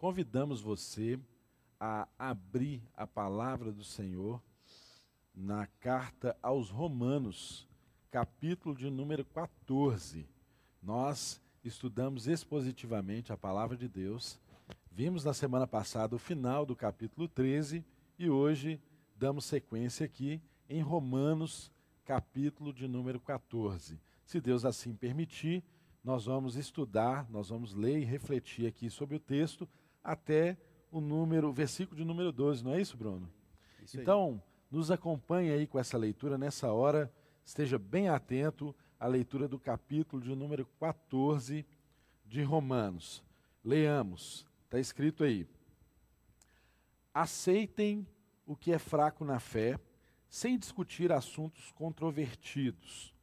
convidamos você a abrir a palavra do Senhor na carta aos Romanos, capítulo de número 14. Nós estudamos expositivamente a palavra de Deus. Vimos na semana passada o final do capítulo 13 e hoje damos sequência aqui em Romanos, capítulo de número 14. Se Deus assim permitir, nós vamos estudar, nós vamos ler e refletir aqui sobre o texto até o número, o versículo de número 12, não é isso, Bruno? Isso então, nos acompanhe aí com essa leitura nessa hora, esteja bem atento à leitura do capítulo de número 14 de Romanos. Leamos, está escrito aí. Aceitem o que é fraco na fé, sem discutir assuntos controvertidos.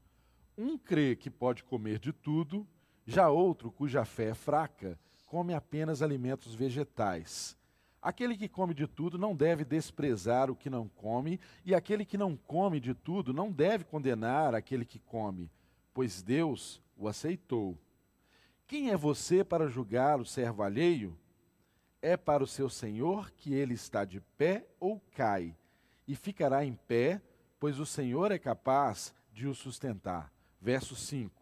Um crê que pode comer de tudo, já outro, cuja fé é fraca, come apenas alimentos vegetais. Aquele que come de tudo não deve desprezar o que não come, e aquele que não come de tudo não deve condenar aquele que come, pois Deus o aceitou. Quem é você para julgar o servo alheio? É para o seu senhor que ele está de pé ou cai, e ficará em pé, pois o Senhor é capaz de o sustentar. Verso 5.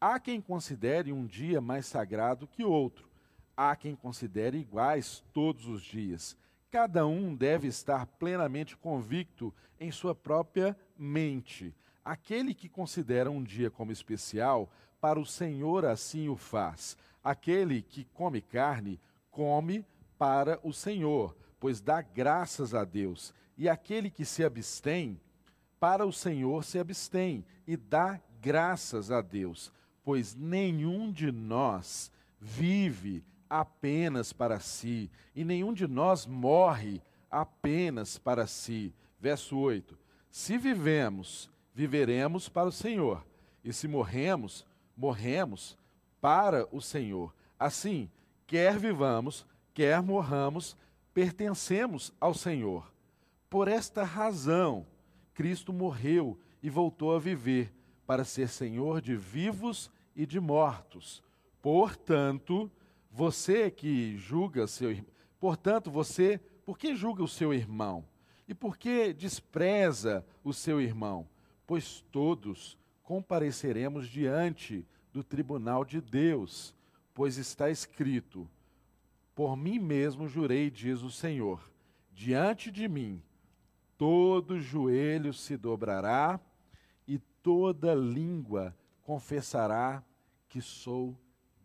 Há quem considere um dia mais sagrado que outro, há quem considere iguais todos os dias. Cada um deve estar plenamente convicto em sua própria mente. Aquele que considera um dia como especial, para o Senhor assim o faz. Aquele que come carne, come para o Senhor, pois dá graças a Deus. E aquele que se abstém, para o Senhor se abstém e dá graças a Deus pois nenhum de nós vive apenas para si, e nenhum de nós morre apenas para si. Verso 8: Se vivemos, viveremos para o Senhor, e se morremos, morremos para o Senhor. Assim, quer vivamos, quer morramos, pertencemos ao Senhor. Por esta razão, Cristo morreu e voltou a viver para ser Senhor de vivos e de mortos. Portanto, você que julga seu portanto, você, por que julga o seu irmão? E por que despreza o seu irmão? Pois todos compareceremos diante do tribunal de Deus, pois está escrito: Por mim mesmo jurei, diz o Senhor, diante de mim todo joelho se dobrará e toda língua confessará que sou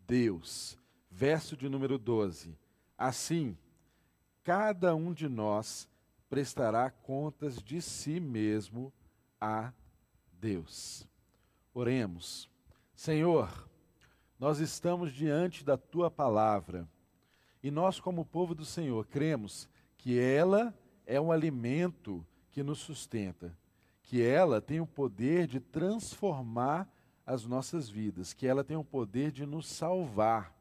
Deus. Verso de número 12. Assim, cada um de nós prestará contas de si mesmo a Deus. Oremos. Senhor, nós estamos diante da tua palavra e nós, como povo do Senhor, cremos que ela é um alimento que nos sustenta, que ela tem o poder de transformar as nossas vidas, que ela tem o poder de nos salvar.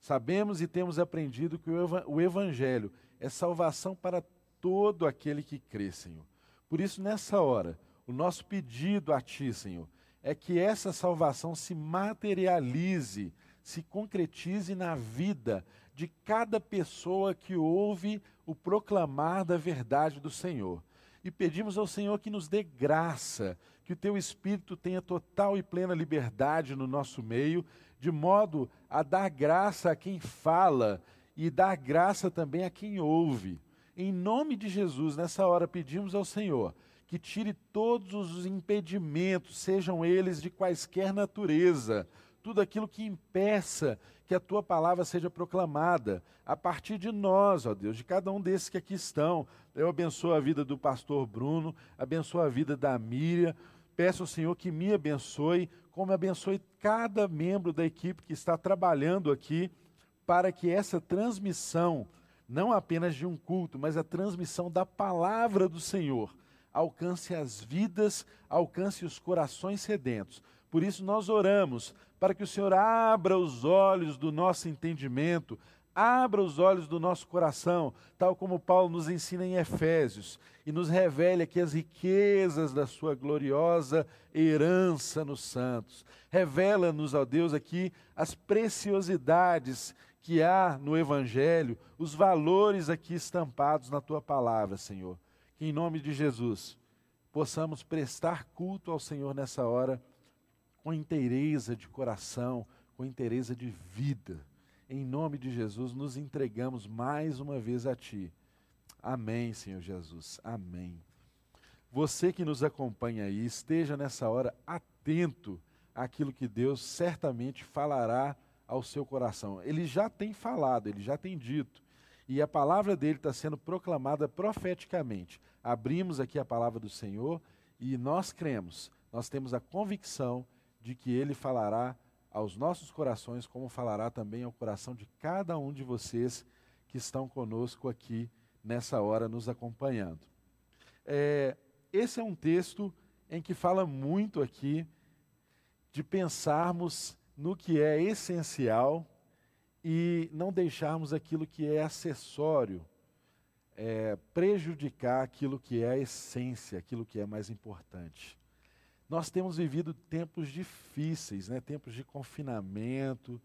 Sabemos e temos aprendido que o Evangelho é salvação para todo aquele que crê, Senhor. Por isso, nessa hora, o nosso pedido a Ti, Senhor, é que essa salvação se materialize, se concretize na vida de cada pessoa que ouve o proclamar da verdade do Senhor e pedimos ao Senhor que nos dê graça, que o teu Espírito tenha total e plena liberdade no nosso meio, de modo a dar graça a quem fala e dar graça também a quem ouve. Em nome de Jesus, nessa hora pedimos ao Senhor que tire todos os impedimentos, sejam eles de quaisquer natureza, tudo aquilo que impeça que a tua palavra seja proclamada a partir de nós, ó Deus, de cada um desses que aqui estão. Eu abençoo a vida do pastor Bruno, abençoo a vida da Miriam. Peço ao Senhor que me abençoe, como abençoe cada membro da equipe que está trabalhando aqui, para que essa transmissão, não apenas de um culto, mas a transmissão da palavra do Senhor, alcance as vidas, alcance os corações sedentos. Por isso nós oramos para que o Senhor abra os olhos do nosso entendimento, abra os olhos do nosso coração, tal como Paulo nos ensina em Efésios, e nos revele aqui as riquezas da sua gloriosa herança nos santos. Revela-nos, ó Deus, aqui as preciosidades que há no Evangelho, os valores aqui estampados na tua palavra, Senhor. Que em nome de Jesus possamos prestar culto ao Senhor nessa hora com inteireza de coração, com inteireza de vida. Em nome de Jesus, nos entregamos mais uma vez a Ti. Amém, Senhor Jesus. Amém. Você que nos acompanha aí, esteja nessa hora atento àquilo que Deus certamente falará ao seu coração. Ele já tem falado, ele já tem dito. E a palavra dele está sendo proclamada profeticamente. Abrimos aqui a palavra do Senhor e nós cremos, nós temos a convicção de que ele falará aos nossos corações, como falará também ao coração de cada um de vocês que estão conosco aqui nessa hora, nos acompanhando. É, esse é um texto em que fala muito aqui de pensarmos no que é essencial e não deixarmos aquilo que é acessório é, prejudicar aquilo que é a essência, aquilo que é mais importante. Nós temos vivido tempos difíceis, né? tempos de confinamento,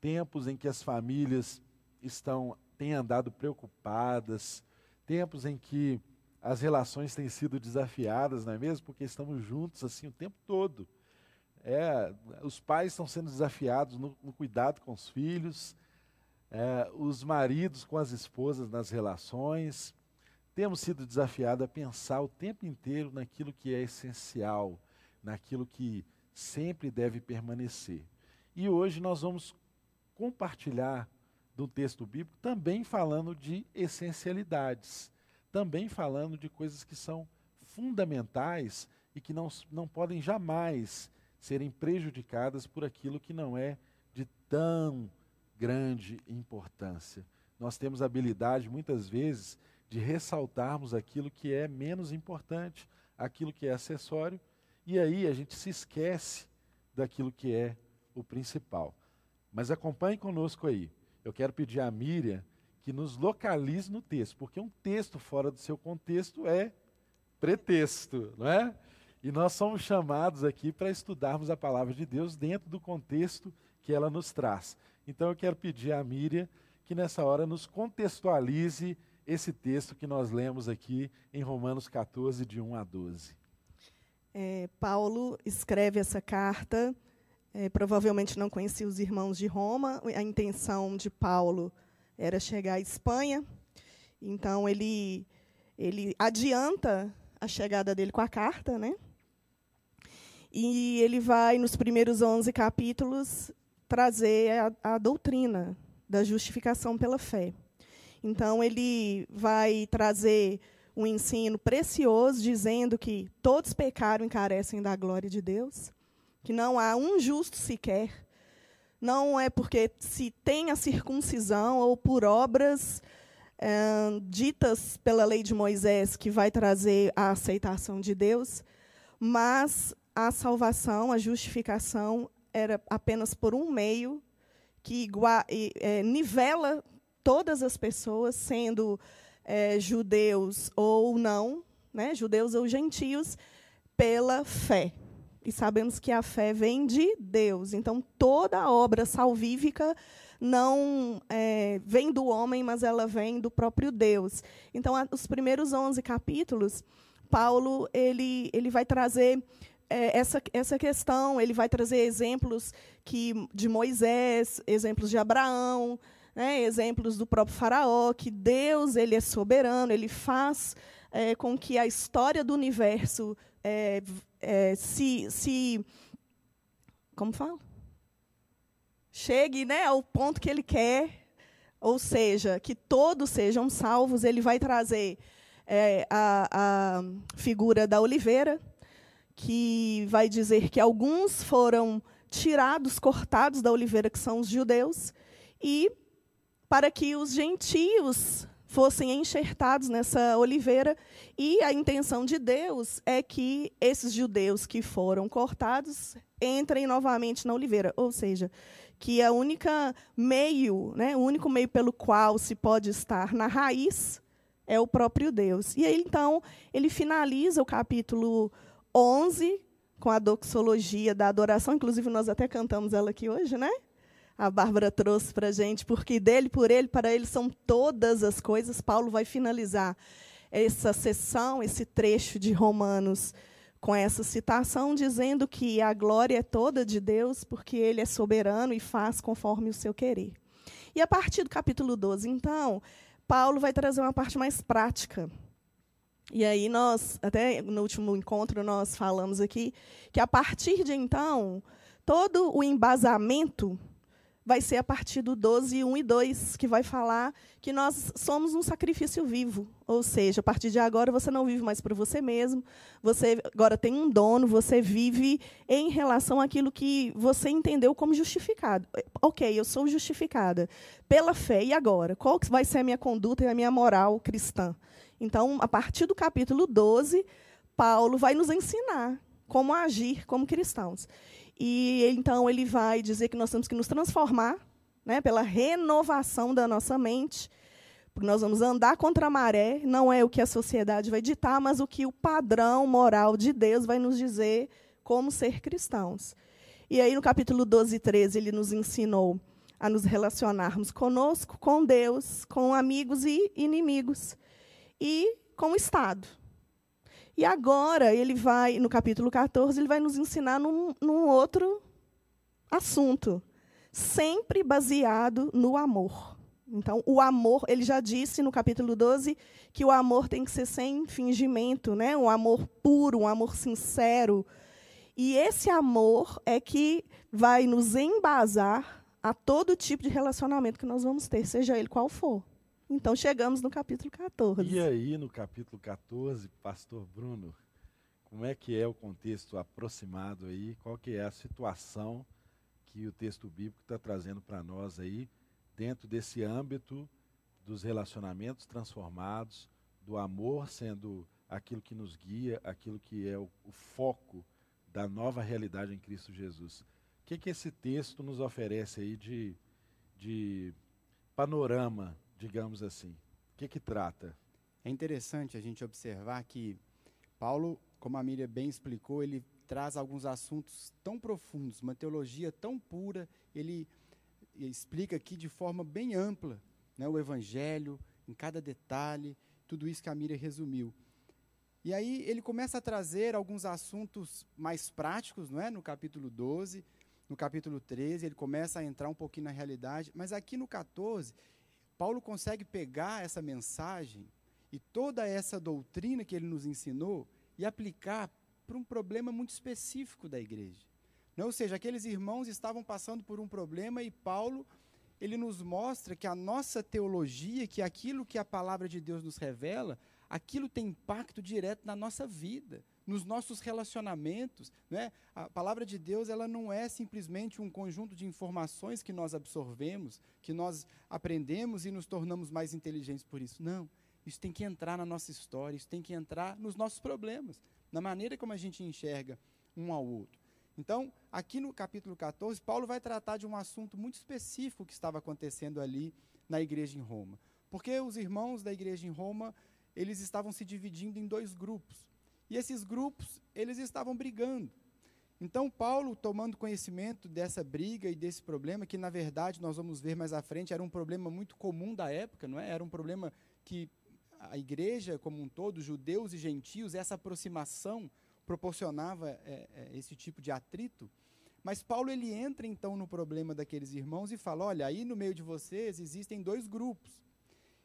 tempos em que as famílias estão têm andado preocupadas, tempos em que as relações têm sido desafiadas, não é mesmo? Porque estamos juntos assim o tempo todo. É, os pais estão sendo desafiados no, no cuidado com os filhos, é, os maridos com as esposas nas relações. Temos sido desafiados a pensar o tempo inteiro naquilo que é essencial, naquilo que sempre deve permanecer. E hoje nós vamos compartilhar do texto bíblico também falando de essencialidades, também falando de coisas que são fundamentais e que não, não podem jamais serem prejudicadas por aquilo que não é de tão grande importância. Nós temos a habilidade, muitas vezes, de ressaltarmos aquilo que é menos importante, aquilo que é acessório, e aí a gente se esquece daquilo que é o principal. Mas acompanhe conosco aí. Eu quero pedir à Miriam que nos localize no texto, porque um texto fora do seu contexto é pretexto, não é? E nós somos chamados aqui para estudarmos a palavra de Deus dentro do contexto que ela nos traz. Então eu quero pedir à Miriam que nessa hora nos contextualize esse texto que nós lemos aqui em Romanos 14, de 1 a 12. É, Paulo escreve essa carta, é, provavelmente não conhecia os irmãos de Roma, a intenção de Paulo era chegar à Espanha, então ele, ele adianta a chegada dele com a carta, né? E ele vai, nos primeiros 11 capítulos, trazer a, a doutrina da justificação pela fé. Então, ele vai trazer um ensino precioso, dizendo que todos pecaram e carecem da glória de Deus, que não há um justo sequer. Não é porque se tem a circuncisão ou por obras é, ditas pela lei de Moisés que vai trazer a aceitação de Deus, mas a salvação, a justificação, era apenas por um meio que é, nivela todas as pessoas, sendo é, judeus ou não, né, judeus ou gentios, pela fé. E sabemos que a fé vem de Deus. Então, toda obra salvífica não é, vem do homem, mas ela vem do próprio Deus. Então, a, os primeiros 11 capítulos, Paulo ele, ele vai trazer é, essa, essa questão, ele vai trazer exemplos que, de Moisés, exemplos de Abraão, né, exemplos do próprio Faraó, que Deus ele é soberano, ele faz é, com que a história do universo é, é se, se. Como fala? Chegue né, ao ponto que ele quer, ou seja, que todos sejam salvos, ele vai trazer é, a, a figura da oliveira, que vai dizer que alguns foram tirados, cortados da oliveira, que são os judeus, e para que os gentios fossem enxertados nessa oliveira, e a intenção de Deus é que esses judeus que foram cortados entrem novamente na oliveira, ou seja, que a única meio, né, o único meio pelo qual se pode estar na raiz é o próprio Deus. E aí então ele finaliza o capítulo 11, com a doxologia da adoração, inclusive nós até cantamos ela aqui hoje, né? A Bárbara trouxe para a gente, porque dele, por ele, para ele são todas as coisas. Paulo vai finalizar essa sessão, esse trecho de Romanos, com essa citação, dizendo que a glória é toda de Deus, porque ele é soberano e faz conforme o seu querer. E a partir do capítulo 12, então, Paulo vai trazer uma parte mais prática. E aí nós, até no último encontro, nós falamos aqui que a partir de então, todo o embasamento vai ser a partir do 12, 1 e 2, que vai falar que nós somos um sacrifício vivo. Ou seja, a partir de agora você não vive mais para você mesmo, você agora tem um dono, você vive em relação àquilo que você entendeu como justificado. Ok, eu sou justificada pela fé, e agora? Qual vai ser a minha conduta e a minha moral cristã? Então, a partir do capítulo 12, Paulo vai nos ensinar como agir como cristãos. E então ele vai dizer que nós temos que nos transformar né, pela renovação da nossa mente, porque nós vamos andar contra a maré, não é o que a sociedade vai ditar, mas o que o padrão moral de Deus vai nos dizer como ser cristãos. E aí, no capítulo 12 e 13, ele nos ensinou a nos relacionarmos conosco, com Deus, com amigos e inimigos, e com o Estado. E agora ele vai, no capítulo 14, ele vai nos ensinar num, num outro assunto, sempre baseado no amor. Então, o amor, ele já disse no capítulo 12 que o amor tem que ser sem fingimento, né? um amor puro, um amor sincero. E esse amor é que vai nos embasar a todo tipo de relacionamento que nós vamos ter, seja ele qual for. Então chegamos no capítulo 14. E aí, no capítulo 14, pastor Bruno, como é que é o contexto aproximado aí? Qual que é a situação que o texto bíblico está trazendo para nós aí, dentro desse âmbito dos relacionamentos transformados, do amor sendo aquilo que nos guia, aquilo que é o, o foco da nova realidade em Cristo Jesus. O que, que esse texto nos oferece aí de, de panorama digamos assim? O que, que trata? É interessante a gente observar que Paulo, como a Miriam bem explicou, ele traz alguns assuntos tão profundos, uma teologia tão pura, ele explica aqui de forma bem ampla né, o Evangelho, em cada detalhe, tudo isso que a Miriam resumiu. E aí ele começa a trazer alguns assuntos mais práticos, não é? No capítulo 12, no capítulo 13, ele começa a entrar um pouquinho na realidade, mas aqui no 14, Paulo consegue pegar essa mensagem e toda essa doutrina que ele nos ensinou e aplicar para um problema muito específico da igreja. Não, ou seja, aqueles irmãos estavam passando por um problema e Paulo ele nos mostra que a nossa teologia, que aquilo que a palavra de Deus nos revela, aquilo tem impacto direto na nossa vida nos nossos relacionamentos. Né? A palavra de Deus ela não é simplesmente um conjunto de informações que nós absorvemos, que nós aprendemos e nos tornamos mais inteligentes por isso. Não. Isso tem que entrar na nossa história, isso tem que entrar nos nossos problemas, na maneira como a gente enxerga um ao outro. Então, aqui no capítulo 14, Paulo vai tratar de um assunto muito específico que estava acontecendo ali na igreja em Roma. Porque os irmãos da igreja em Roma, eles estavam se dividindo em dois grupos. E esses grupos, eles estavam brigando. Então, Paulo, tomando conhecimento dessa briga e desse problema, que na verdade nós vamos ver mais à frente, era um problema muito comum da época, não é? Era um problema que a igreja como um todo, judeus e gentios, essa aproximação proporcionava é, é, esse tipo de atrito. Mas Paulo ele entra então no problema daqueles irmãos e fala: olha, aí no meio de vocês existem dois grupos.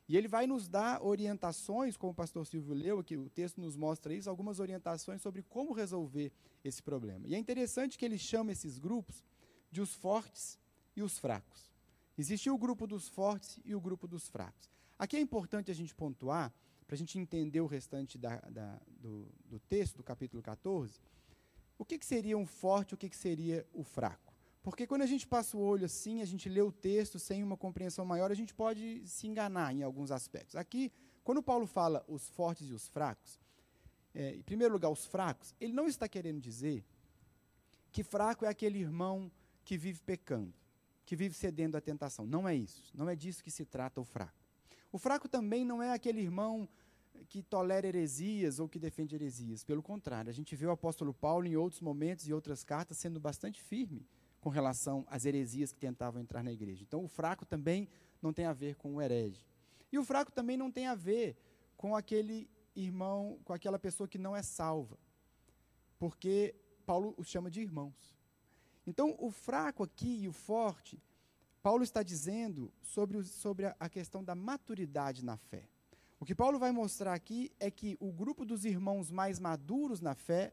E ele vai nos dar orientações, como o pastor Silvio leu aqui, o texto nos mostra isso, algumas orientações sobre como resolver esse problema. E é interessante que ele chama esses grupos de os fortes e os fracos. Existiu o grupo dos fortes e o grupo dos fracos. Aqui é importante a gente pontuar, para a gente entender o restante da, da, do, do, texto, do capítulo 14, o que, que seria um forte e o que, que seria o fraco. Porque quando a gente passa o olho assim, a gente lê o texto sem uma compreensão maior, a gente pode se enganar em alguns aspectos. Aqui, quando Paulo fala os fortes e os fracos, é, em primeiro lugar, os fracos, ele não está querendo dizer que fraco é aquele irmão que vive pecando, que vive cedendo à tentação. Não é isso. Não é disso que se trata o fraco. O fraco também não é aquele irmão que tolera heresias ou que defende heresias. Pelo contrário, a gente vê o apóstolo Paulo em outros momentos e outras cartas sendo bastante firme com relação às heresias que tentavam entrar na igreja. Então, o fraco também não tem a ver com o herege. E o fraco também não tem a ver com aquele irmão, com aquela pessoa que não é salva. Porque Paulo os chama de irmãos. Então, o fraco aqui e o forte, Paulo está dizendo sobre, sobre a questão da maturidade na fé. O que Paulo vai mostrar aqui é que o grupo dos irmãos mais maduros na fé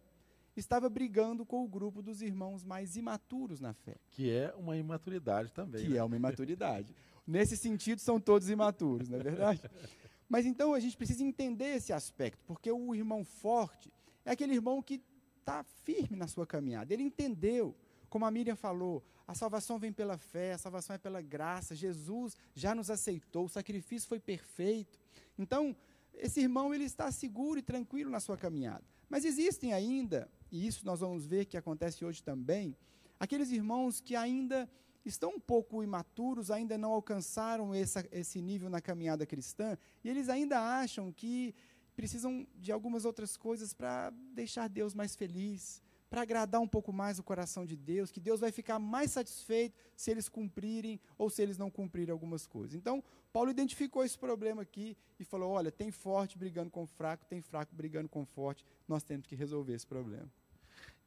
estava brigando com o grupo dos irmãos mais imaturos na fé. Que é uma imaturidade também. Que né? é uma imaturidade. Nesse sentido, são todos imaturos, não é verdade? Mas então a gente precisa entender esse aspecto, porque o irmão forte é aquele irmão que está firme na sua caminhada. Ele entendeu, como a Miriam falou, a salvação vem pela fé, a salvação é pela graça, Jesus já nos aceitou, o sacrifício foi perfeito. Então, esse irmão ele está seguro e tranquilo na sua caminhada. Mas existem ainda, e isso nós vamos ver que acontece hoje também, aqueles irmãos que ainda estão um pouco imaturos, ainda não alcançaram essa, esse nível na caminhada cristã, e eles ainda acham que precisam de algumas outras coisas para deixar Deus mais feliz, para agradar um pouco mais o coração de Deus, que Deus vai ficar mais satisfeito se eles cumprirem ou se eles não cumprirem algumas coisas. Então, Paulo identificou esse problema aqui e falou: olha, tem forte brigando com fraco, tem fraco brigando com forte, nós temos que resolver esse problema.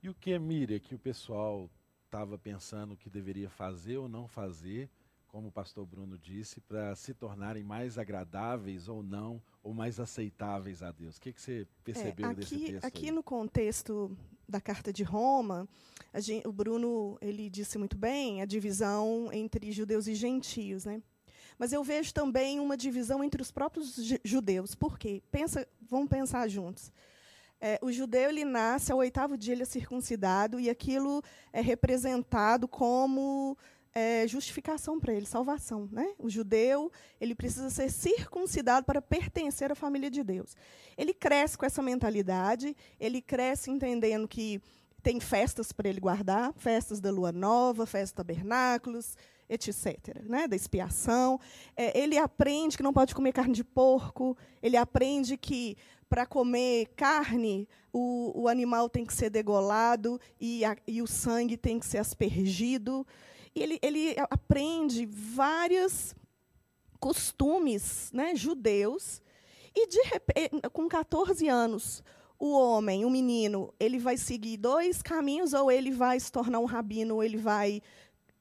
E o que é Miriam que o pessoal estava pensando que deveria fazer ou não fazer, como o pastor Bruno disse, para se tornarem mais agradáveis ou não, ou mais aceitáveis a Deus? O que, que você percebeu é, aqui, desse texto? Aqui aí? no contexto da carta de Roma, gente, o Bruno ele disse muito bem a divisão entre judeus e gentios, né? Mas eu vejo também uma divisão entre os próprios judeus. Por quê? Pensa, vamos pensar juntos. É, o judeu ele nasce ao oitavo dia ele é circuncidado e aquilo é representado como é, justificação para ele, salvação. Né? O judeu ele precisa ser circuncidado para pertencer à família de Deus. Ele cresce com essa mentalidade, ele cresce entendendo que tem festas para ele guardar, festas da lua nova, festas tabernáculos, etc. Né? Da expiação. É, ele aprende que não pode comer carne de porco, ele aprende que para comer carne, o, o, animal tem que ser degolado e, a, e, o sangue tem que ser aspergido. Ele, ele aprende vários costumes né, judeus. E, de, com 14 anos, o homem, o menino, ele vai seguir dois caminhos, ou ele vai se tornar um rabino, ou ele vai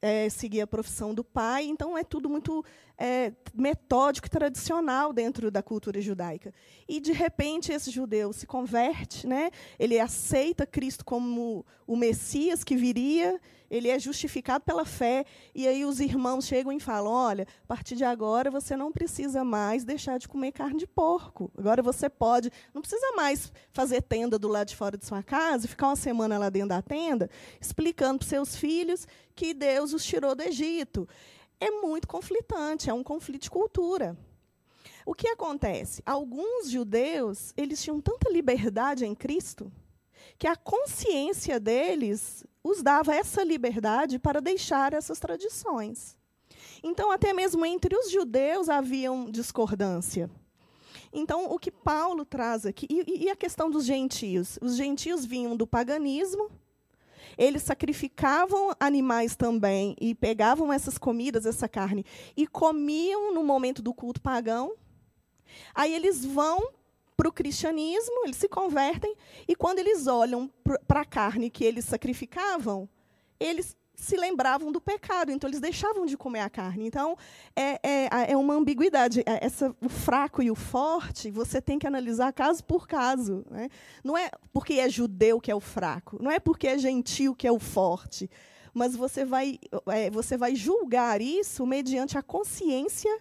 é, seguir a profissão do pai. Então, é tudo muito é, metódico e tradicional dentro da cultura judaica. E, de repente, esse judeu se converte, né? ele aceita Cristo como o Messias que viria, ele é justificado pela fé, e aí os irmãos chegam e falam: olha, a partir de agora você não precisa mais deixar de comer carne de porco. Agora você pode, não precisa mais fazer tenda do lado de fora de sua casa ficar uma semana lá dentro da tenda, explicando para seus filhos que Deus os tirou do Egito é muito conflitante, é um conflito de cultura. O que acontece? Alguns judeus, eles tinham tanta liberdade em Cristo, que a consciência deles os dava essa liberdade para deixar essas tradições. Então, até mesmo entre os judeus haviam discordância. Então, o que Paulo traz aqui, e, e a questão dos gentios? Os gentios vinham do paganismo, eles sacrificavam animais também e pegavam essas comidas, essa carne, e comiam no momento do culto pagão. Aí eles vão para o cristianismo, eles se convertem, e quando eles olham para a carne que eles sacrificavam, eles se lembravam do pecado, então eles deixavam de comer a carne. Então, é, é, é uma ambiguidade. É, essa, o fraco e o forte, você tem que analisar caso por caso. Né? Não é porque é judeu que é o fraco, não é porque é gentil que é o forte, mas você vai, é, você vai julgar isso mediante a consciência,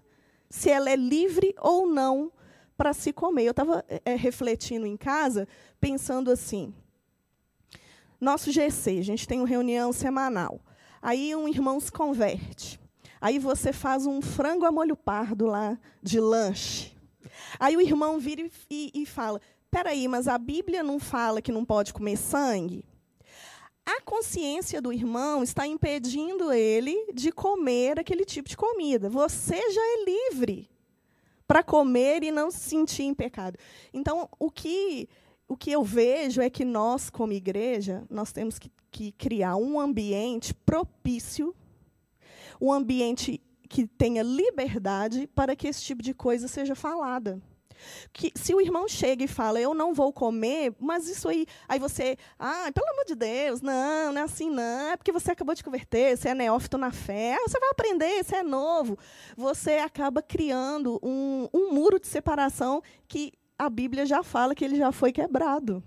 se ela é livre ou não para se comer. Eu estava é, refletindo em casa, pensando assim, nosso GC, a gente tem uma reunião semanal. Aí um irmão se converte. Aí você faz um frango a molho pardo lá de lanche. Aí o irmão vira e, e fala: peraí, mas a Bíblia não fala que não pode comer sangue? A consciência do irmão está impedindo ele de comer aquele tipo de comida. Você já é livre para comer e não se sentir em pecado. Então, o que o que eu vejo é que nós, como igreja, nós temos que, que criar um ambiente propício, um ambiente que tenha liberdade para que esse tipo de coisa seja falada. Que se o irmão chega e fala, eu não vou comer, mas isso aí, aí você, ah, pelo amor de Deus, não, não é assim, não, é porque você acabou de converter, você é neófito na fé, ah, você vai aprender, você é novo. Você acaba criando um, um muro de separação que a Bíblia já fala que ele já foi quebrado.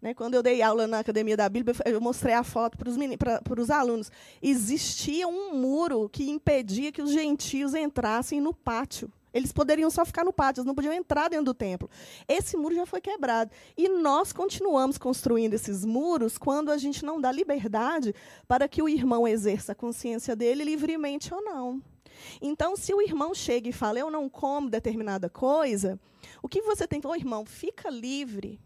Né, quando eu dei aula na Academia da Bíblia, eu mostrei a foto para os, alunos. Existia um muro que impedia que os gentios entrassem no pátio. Eles poderiam só ficar no pátio, eles não podiam entrar dentro do templo. Esse muro já foi quebrado. E nós continuamos construindo esses muros quando a gente não dá liberdade para que o irmão exerça a consciência dele livremente ou não. Então, se o irmão chega e fala, eu não como determinada coisa, o que você tem que falar, oh, irmão, fica livre.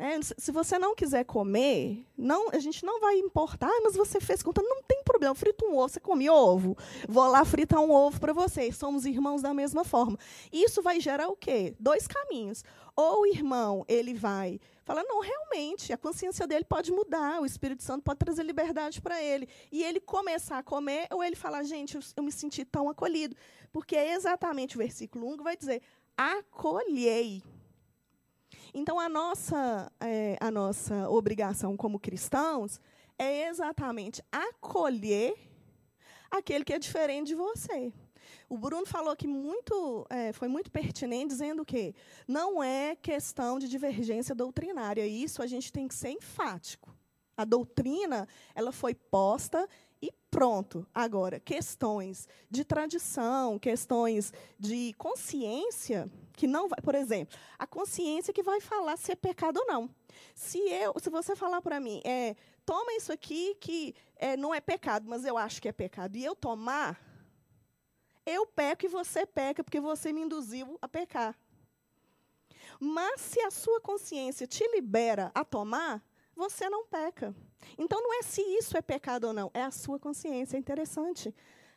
É, se você não quiser comer, não, a gente não vai importar, ah, mas você fez conta, não tem problema, frita um ovo, você come ovo, vou lá fritar um ovo para vocês, somos irmãos da mesma forma. Isso vai gerar o quê? Dois caminhos. Ou o irmão, ele vai falar, não, realmente, a consciência dele pode mudar, o Espírito Santo pode trazer liberdade para ele. E ele começar a comer, ou ele falar, gente, eu, eu me senti tão acolhido. Porque é exatamente o versículo 1 que vai dizer, acolhei. Então, a nossa, é, a nossa obrigação como cristãos é exatamente acolher aquele que é diferente de você. O Bruno falou que muito, é, foi muito pertinente, dizendo que não é questão de divergência doutrinária. Isso a gente tem que ser enfático. A doutrina ela foi posta e pronto. Agora, questões de tradição, questões de consciência, que não vai, por exemplo, a consciência que vai falar se é pecado ou não. Se eu, se você falar para mim, é, toma isso aqui que é, não é pecado, mas eu acho que é pecado, e eu tomar, eu peco e você peca, porque você me induziu a pecar. Mas se a sua consciência te libera a tomar, você não peca. Então não é se isso é pecado ou não, é a sua consciência. É interessante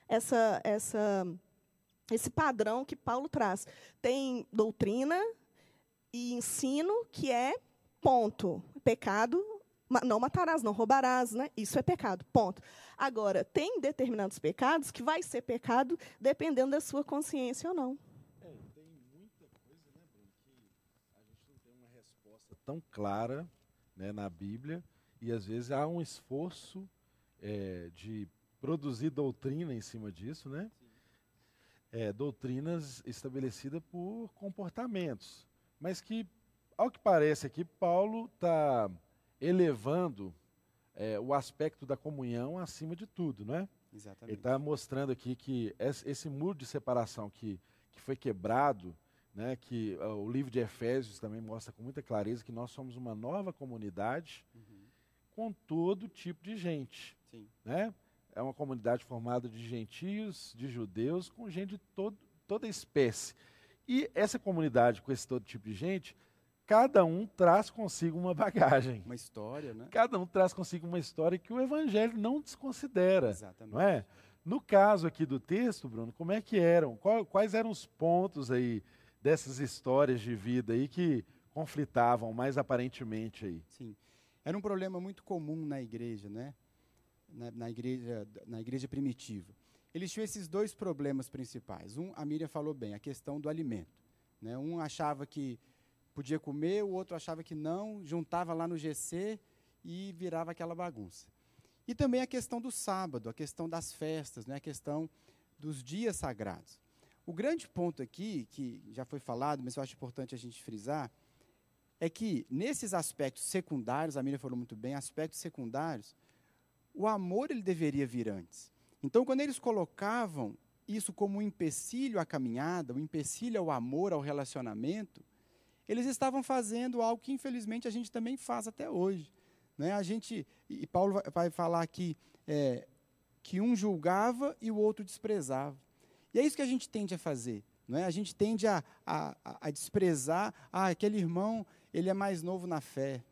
essa, essa, esse padrão que Paulo traz. Tem doutrina e ensino que é ponto. Pecado, não matarás, não roubarás, né? Isso é pecado, ponto. Agora, tem determinados pecados que vai ser pecado dependendo da sua consciência ou não. É, tem muita coisa, né, Bruno, a gente não tem uma resposta tão clara né, na Bíblia, e às vezes há um esforço é, de produzir doutrina em cima disso, né? É, doutrinas estabelecidas por comportamentos, mas que, ao que parece aqui, Paulo está elevando é, o aspecto da comunhão acima de tudo, não é? Exatamente. Ele está mostrando aqui que esse muro de separação que, que foi quebrado né, que uh, o livro de Efésios também mostra com muita clareza que nós somos uma nova comunidade uhum. Com todo tipo de gente. Sim. Né? É uma comunidade formada de gentios, de judeus, com gente de todo, toda espécie. E essa comunidade com esse todo tipo de gente, cada um traz consigo uma bagagem. Uma história, né? Cada um traz consigo uma história que o evangelho não desconsidera. Exatamente. Não é? No caso aqui do texto, Bruno, como é que eram? Quais eram os pontos aí dessas histórias de vida aí que conflitavam mais aparentemente aí. Sim. Era um problema muito comum na igreja, né? Na, na, igreja, na igreja primitiva. Eles tinham esses dois problemas principais. Um, a Miriam falou bem, a questão do alimento. Né? Um achava que podia comer, o outro achava que não, juntava lá no GC e virava aquela bagunça. E também a questão do sábado, a questão das festas, né? a questão dos dias sagrados. O grande ponto aqui, que já foi falado, mas eu acho importante a gente frisar, é que nesses aspectos secundários, a Miriam falou muito bem, aspectos secundários, o amor ele deveria vir antes. Então, quando eles colocavam isso como um empecilho à caminhada, um empecilho ao amor, ao relacionamento, eles estavam fazendo algo que infelizmente a gente também faz até hoje. Né? A gente, e Paulo vai falar aqui é, que um julgava e o outro desprezava. E é isso que a gente tende a fazer. Não é? A gente tende a, a, a desprezar, ah, aquele irmão, ele é mais novo na fé,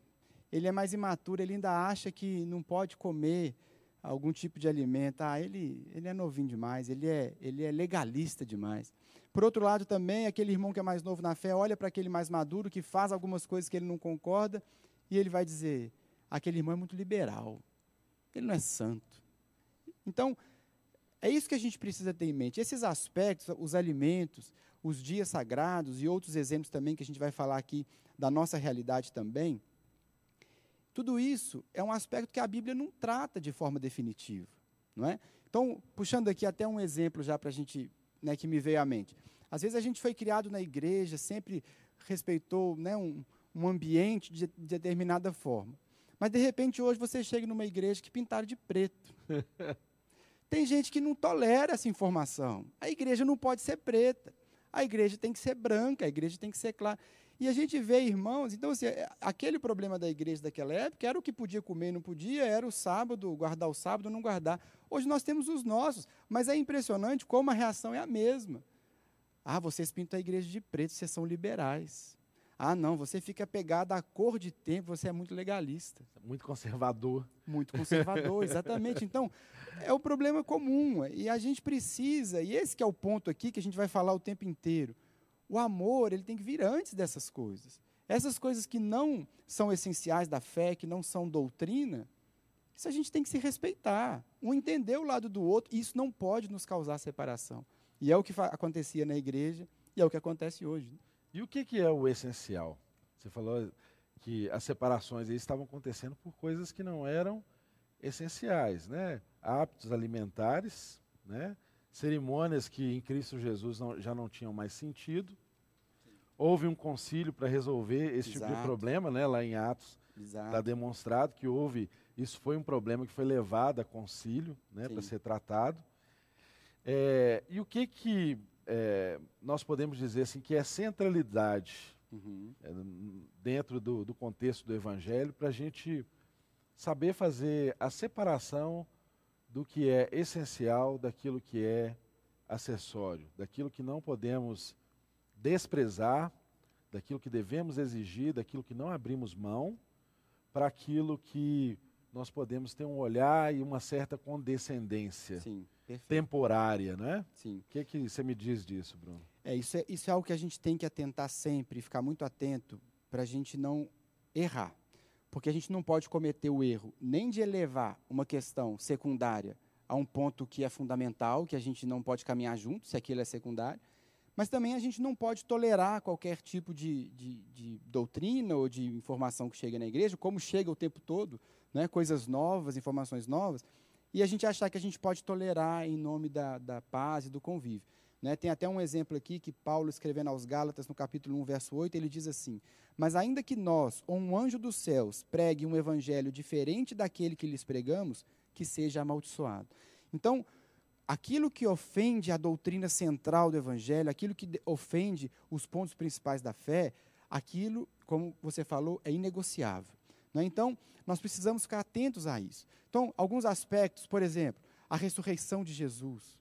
ele é mais imaturo, ele ainda acha que não pode comer algum tipo de alimento. Ah, ele, ele é novinho demais, ele é, ele é legalista demais. Por outro lado, também, aquele irmão que é mais novo na fé olha para aquele mais maduro, que faz algumas coisas que ele não concorda, e ele vai dizer: aquele irmão é muito liberal, ele não é santo. Então, é isso que a gente precisa ter em mente. Esses aspectos, os alimentos, os dias sagrados e outros exemplos também que a gente vai falar aqui da nossa realidade também, tudo isso é um aspecto que a Bíblia não trata de forma definitiva, não é? Então, puxando aqui até um exemplo já para a gente, né, que me veio à mente. Às vezes a gente foi criado na igreja, sempre respeitou né, um, um ambiente de, de determinada forma. Mas, de repente, hoje você chega numa igreja que pintaram de preto. Tem gente que não tolera essa informação. A igreja não pode ser preta. A igreja tem que ser branca, a igreja tem que ser clara. E a gente vê irmãos, então assim, é, aquele problema da igreja daquela época era o que podia comer e não podia, era o sábado, guardar o sábado, não guardar. Hoje nós temos os nossos, mas é impressionante como a reação é a mesma. Ah, vocês pintam a igreja de preto, vocês são liberais. Ah, não, você fica pegado à cor de tempo, você é muito legalista. Muito conservador. Muito conservador, exatamente. Então, é o problema comum. E a gente precisa, e esse que é o ponto aqui que a gente vai falar o tempo inteiro. O amor, ele tem que vir antes dessas coisas. Essas coisas que não são essenciais da fé, que não são doutrina, isso a gente tem que se respeitar. Um entender o lado do outro, e isso não pode nos causar separação. E é o que acontecia na igreja, e é o que acontece hoje. E o que, que é o essencial? Você falou que as separações estavam acontecendo por coisas que não eram essenciais, né? Hábitos alimentares, né? Cerimônias que em Cristo Jesus não, já não tinham mais sentido. Houve um concílio para resolver esse Exato. tipo de problema, né? Lá em Atos está demonstrado que houve. Isso foi um problema que foi levado a concílio, né? Para ser tratado. É, e o que que é, nós podemos dizer assim que é centralidade uhum. é, dentro do, do, contexto do Evangelho para a gente saber fazer a separação do que é essencial daquilo que é acessório, daquilo que não podemos desprezar, daquilo que devemos exigir, daquilo que não abrimos mão, para aquilo que nós podemos ter um olhar e uma certa condescendência. Sim temporária, né? Sim. O que, que você me diz disso, Bruno? É isso, é, isso é algo que a gente tem que atentar sempre, ficar muito atento para a gente não errar. Porque a gente não pode cometer o erro nem de elevar uma questão secundária a um ponto que é fundamental, que a gente não pode caminhar junto, se aquilo é secundário, mas também a gente não pode tolerar qualquer tipo de, de, de doutrina ou de informação que chega na igreja, como chega o tempo todo, né, coisas novas, informações novas, e a gente achar que a gente pode tolerar em nome da, da paz e do convívio. Né? Tem até um exemplo aqui que Paulo, escrevendo aos Gálatas, no capítulo 1, verso 8, ele diz assim: Mas ainda que nós, ou um anjo dos céus, pregue um evangelho diferente daquele que lhes pregamos, que seja amaldiçoado. Então, aquilo que ofende a doutrina central do evangelho, aquilo que ofende os pontos principais da fé, aquilo, como você falou, é inegociável. Né? Então, nós precisamos ficar atentos a isso. Então, alguns aspectos, por exemplo, a ressurreição de Jesus,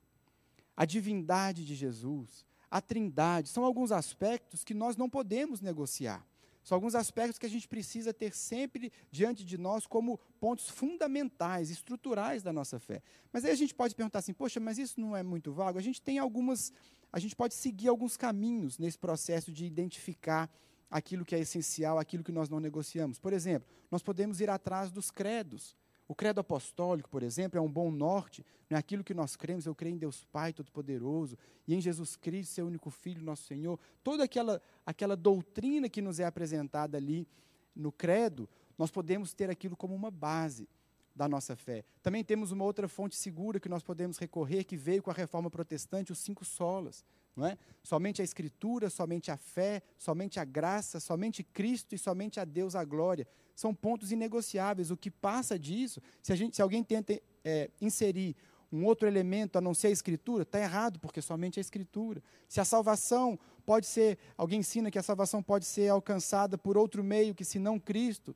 a divindade de Jesus, a trindade, são alguns aspectos que nós não podemos negociar. São alguns aspectos que a gente precisa ter sempre diante de nós como pontos fundamentais, estruturais da nossa fé. Mas aí a gente pode perguntar assim: poxa, mas isso não é muito vago? A gente tem algumas, a gente pode seguir alguns caminhos nesse processo de identificar aquilo que é essencial, aquilo que nós não negociamos. Por exemplo, nós podemos ir atrás dos credos. O credo apostólico, por exemplo, é um bom norte, não é que nós cremos, eu creio em Deus Pai Todo-Poderoso e em Jesus Cristo, seu único Filho, nosso Senhor. Toda aquela, aquela doutrina que nos é apresentada ali no credo, nós podemos ter aquilo como uma base da nossa fé. Também temos uma outra fonte segura que nós podemos recorrer, que veio com a reforma protestante, os cinco solas. Não é? Somente a Escritura, somente a fé, somente a graça, somente Cristo e somente a Deus a glória. São pontos inegociáveis. O que passa disso, se, gente, se alguém tenta é, inserir um outro elemento a não ser a Escritura, está errado, porque somente a Escritura. Se a salvação pode ser, alguém ensina que a salvação pode ser alcançada por outro meio que senão Cristo,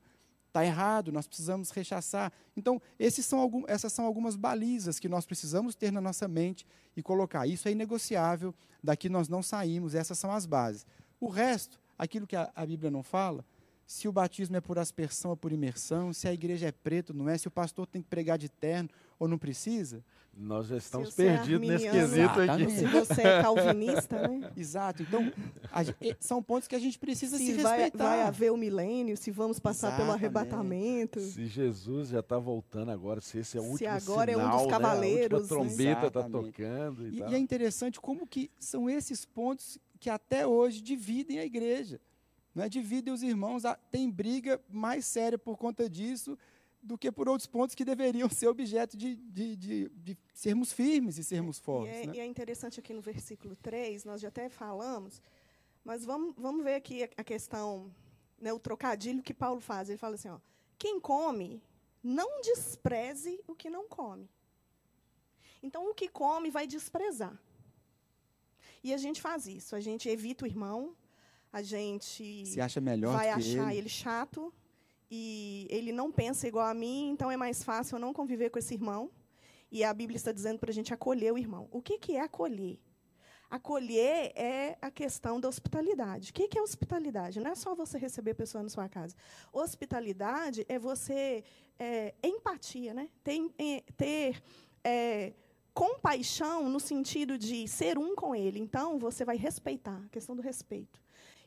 está errado, nós precisamos rechaçar. Então, são algum, essas são algumas balizas que nós precisamos ter na nossa mente e colocar. Isso é inegociável, daqui nós não saímos, essas são as bases. O resto, aquilo que a, a Bíblia não fala, se o batismo é por aspersão ou por imersão, se a igreja é preta, não é, se o pastor tem que pregar de terno ou não precisa. Nós já estamos é perdidos nesse arminiano, quesito aqui. Se você é calvinista, né? Exato. Então, a são pontos que a gente precisa se, Se vai, respeitar. vai haver o milênio, se vamos passar pelo Exatamente. arrebatamento. Se Jesus já está voltando agora, se esse é o Se último agora é um dos cavaleiros, a né? última trombeta está tocando e, E, tal. e é interessante como que são esses pontos que até hoje dividem a igreja. Né? Dividem os irmãos, a- tem briga mais séria por conta disso do que por outros pontos que deveriam ser objeto de, de, de, de sermos firmes e sermos E fortes. é, né? e é interessante aqui no versículo 3, nós já até falamos, mas vamos, vamos ver aqui a, a questão, né, o trocadilho que Paulo faz. Ele fala assim: ó, quem come, não despreze o que não come. Então, o que come vai desprezar. E a gente faz isso, a gente evita o irmão, a gente Se acha melhor vai achar ele. ele chato e ele não pensa igual a mim, então é mais fácil eu não conviver com esse irmão. E a Bíblia está dizendo para a gente acolher o irmão. O que, que é acolher? Acolher é a questão da hospitalidade. O que, que é hospitalidade? Não é só você receber a pessoa na sua casa. Hospitalidade é você é, empatia, né? Ter, é, ter é, compaixão no sentido de ser um com ele. Então, você vai respeitar, a questão do respeito.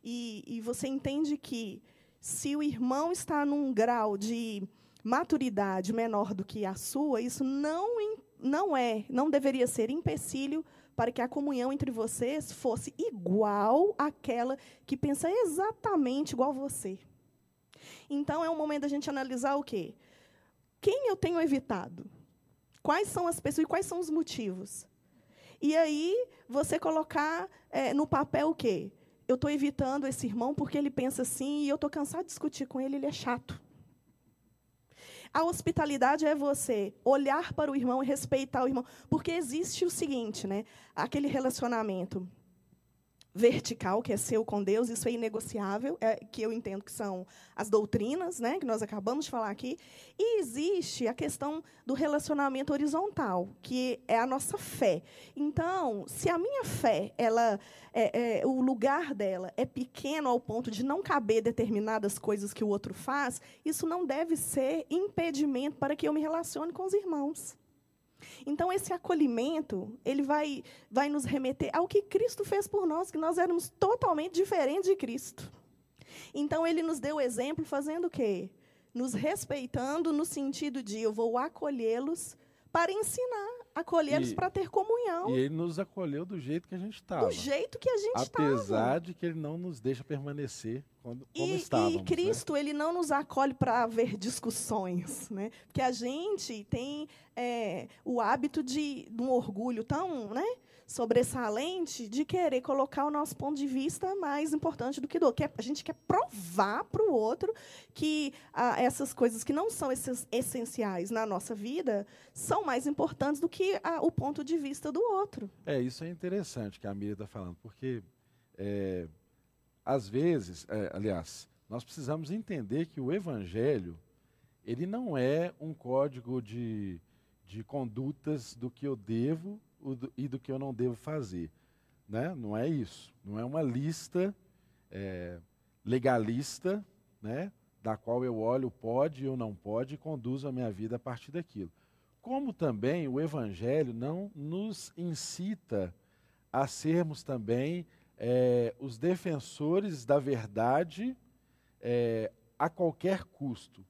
E, e você entende que se o irmão está num grau de maturidade menor do que a sua, isso não, não é, não deveria ser empecilho para que a comunhão entre vocês fosse igual àquela que pensa exatamente igual você. Então é um momento da gente analisar o quê? Quem eu tenho evitado? Quais são as pessoas e quais são os motivos? E aí você colocar eh, no papel o quê? Eu estou evitando esse irmão porque ele pensa assim e eu estou cansado de discutir com ele, ele é chato. A hospitalidade é você olhar para o irmão e respeitar o irmão. Porque existe o seguinte, né? Aquele relacionamento vertical, que é seu com Deus, isso é inegociável, é, que eu entendo que são as doutrinas, né, que nós acabamos de falar aqui. E existe a questão do relacionamento horizontal, que é a nossa fé. Então, se a minha fé, ela, é, é, o lugar dela é pequeno ao ponto de não caber determinadas coisas que o outro faz, isso não deve ser impedimento para que eu me relacione com os irmãos. Então, esse acolhimento, ele vai, vai nos remeter ao que Cristo fez por nós, que nós éramos totalmente diferentes de Cristo. Então, ele nos deu o exemplo fazendo o quê? Nos respeitando no sentido de eu vou acolhê-los para ensinar, acolhê-los E- para ter comunhão, E ele nos acolheu do jeito que a gente estava. do jeito que a gente estava. Apesar de que ele não nos deixa permanecer quando, como E, estávamos. e né? Cristo, ele não nos acolhe para haver discussões, né? Porque a gente tem é, o hábito de, de um orgulho tão né, sobressalente de querer colocar o nosso ponto de vista mais importante do que do outro. A gente quer provar para o outro que ah, essas coisas que não são essenciais na nossa vida são mais importantes do que ah, o ponto de vista do outro. É, isso é interessante que a Miriam está falando, porque, é, às vezes, é, aliás, nós precisamos entender que o Evangelho, ele não é um código de, de condutas do que eu devo e do que eu não devo fazer. Né? Não é isso. Não é uma lista é, legalista, né? da qual eu olho pode ou não pode e conduzo a minha vida a partir daquilo. Como também o Evangelho não nos incita a sermos também é, os defensores da verdade é, a qualquer custo,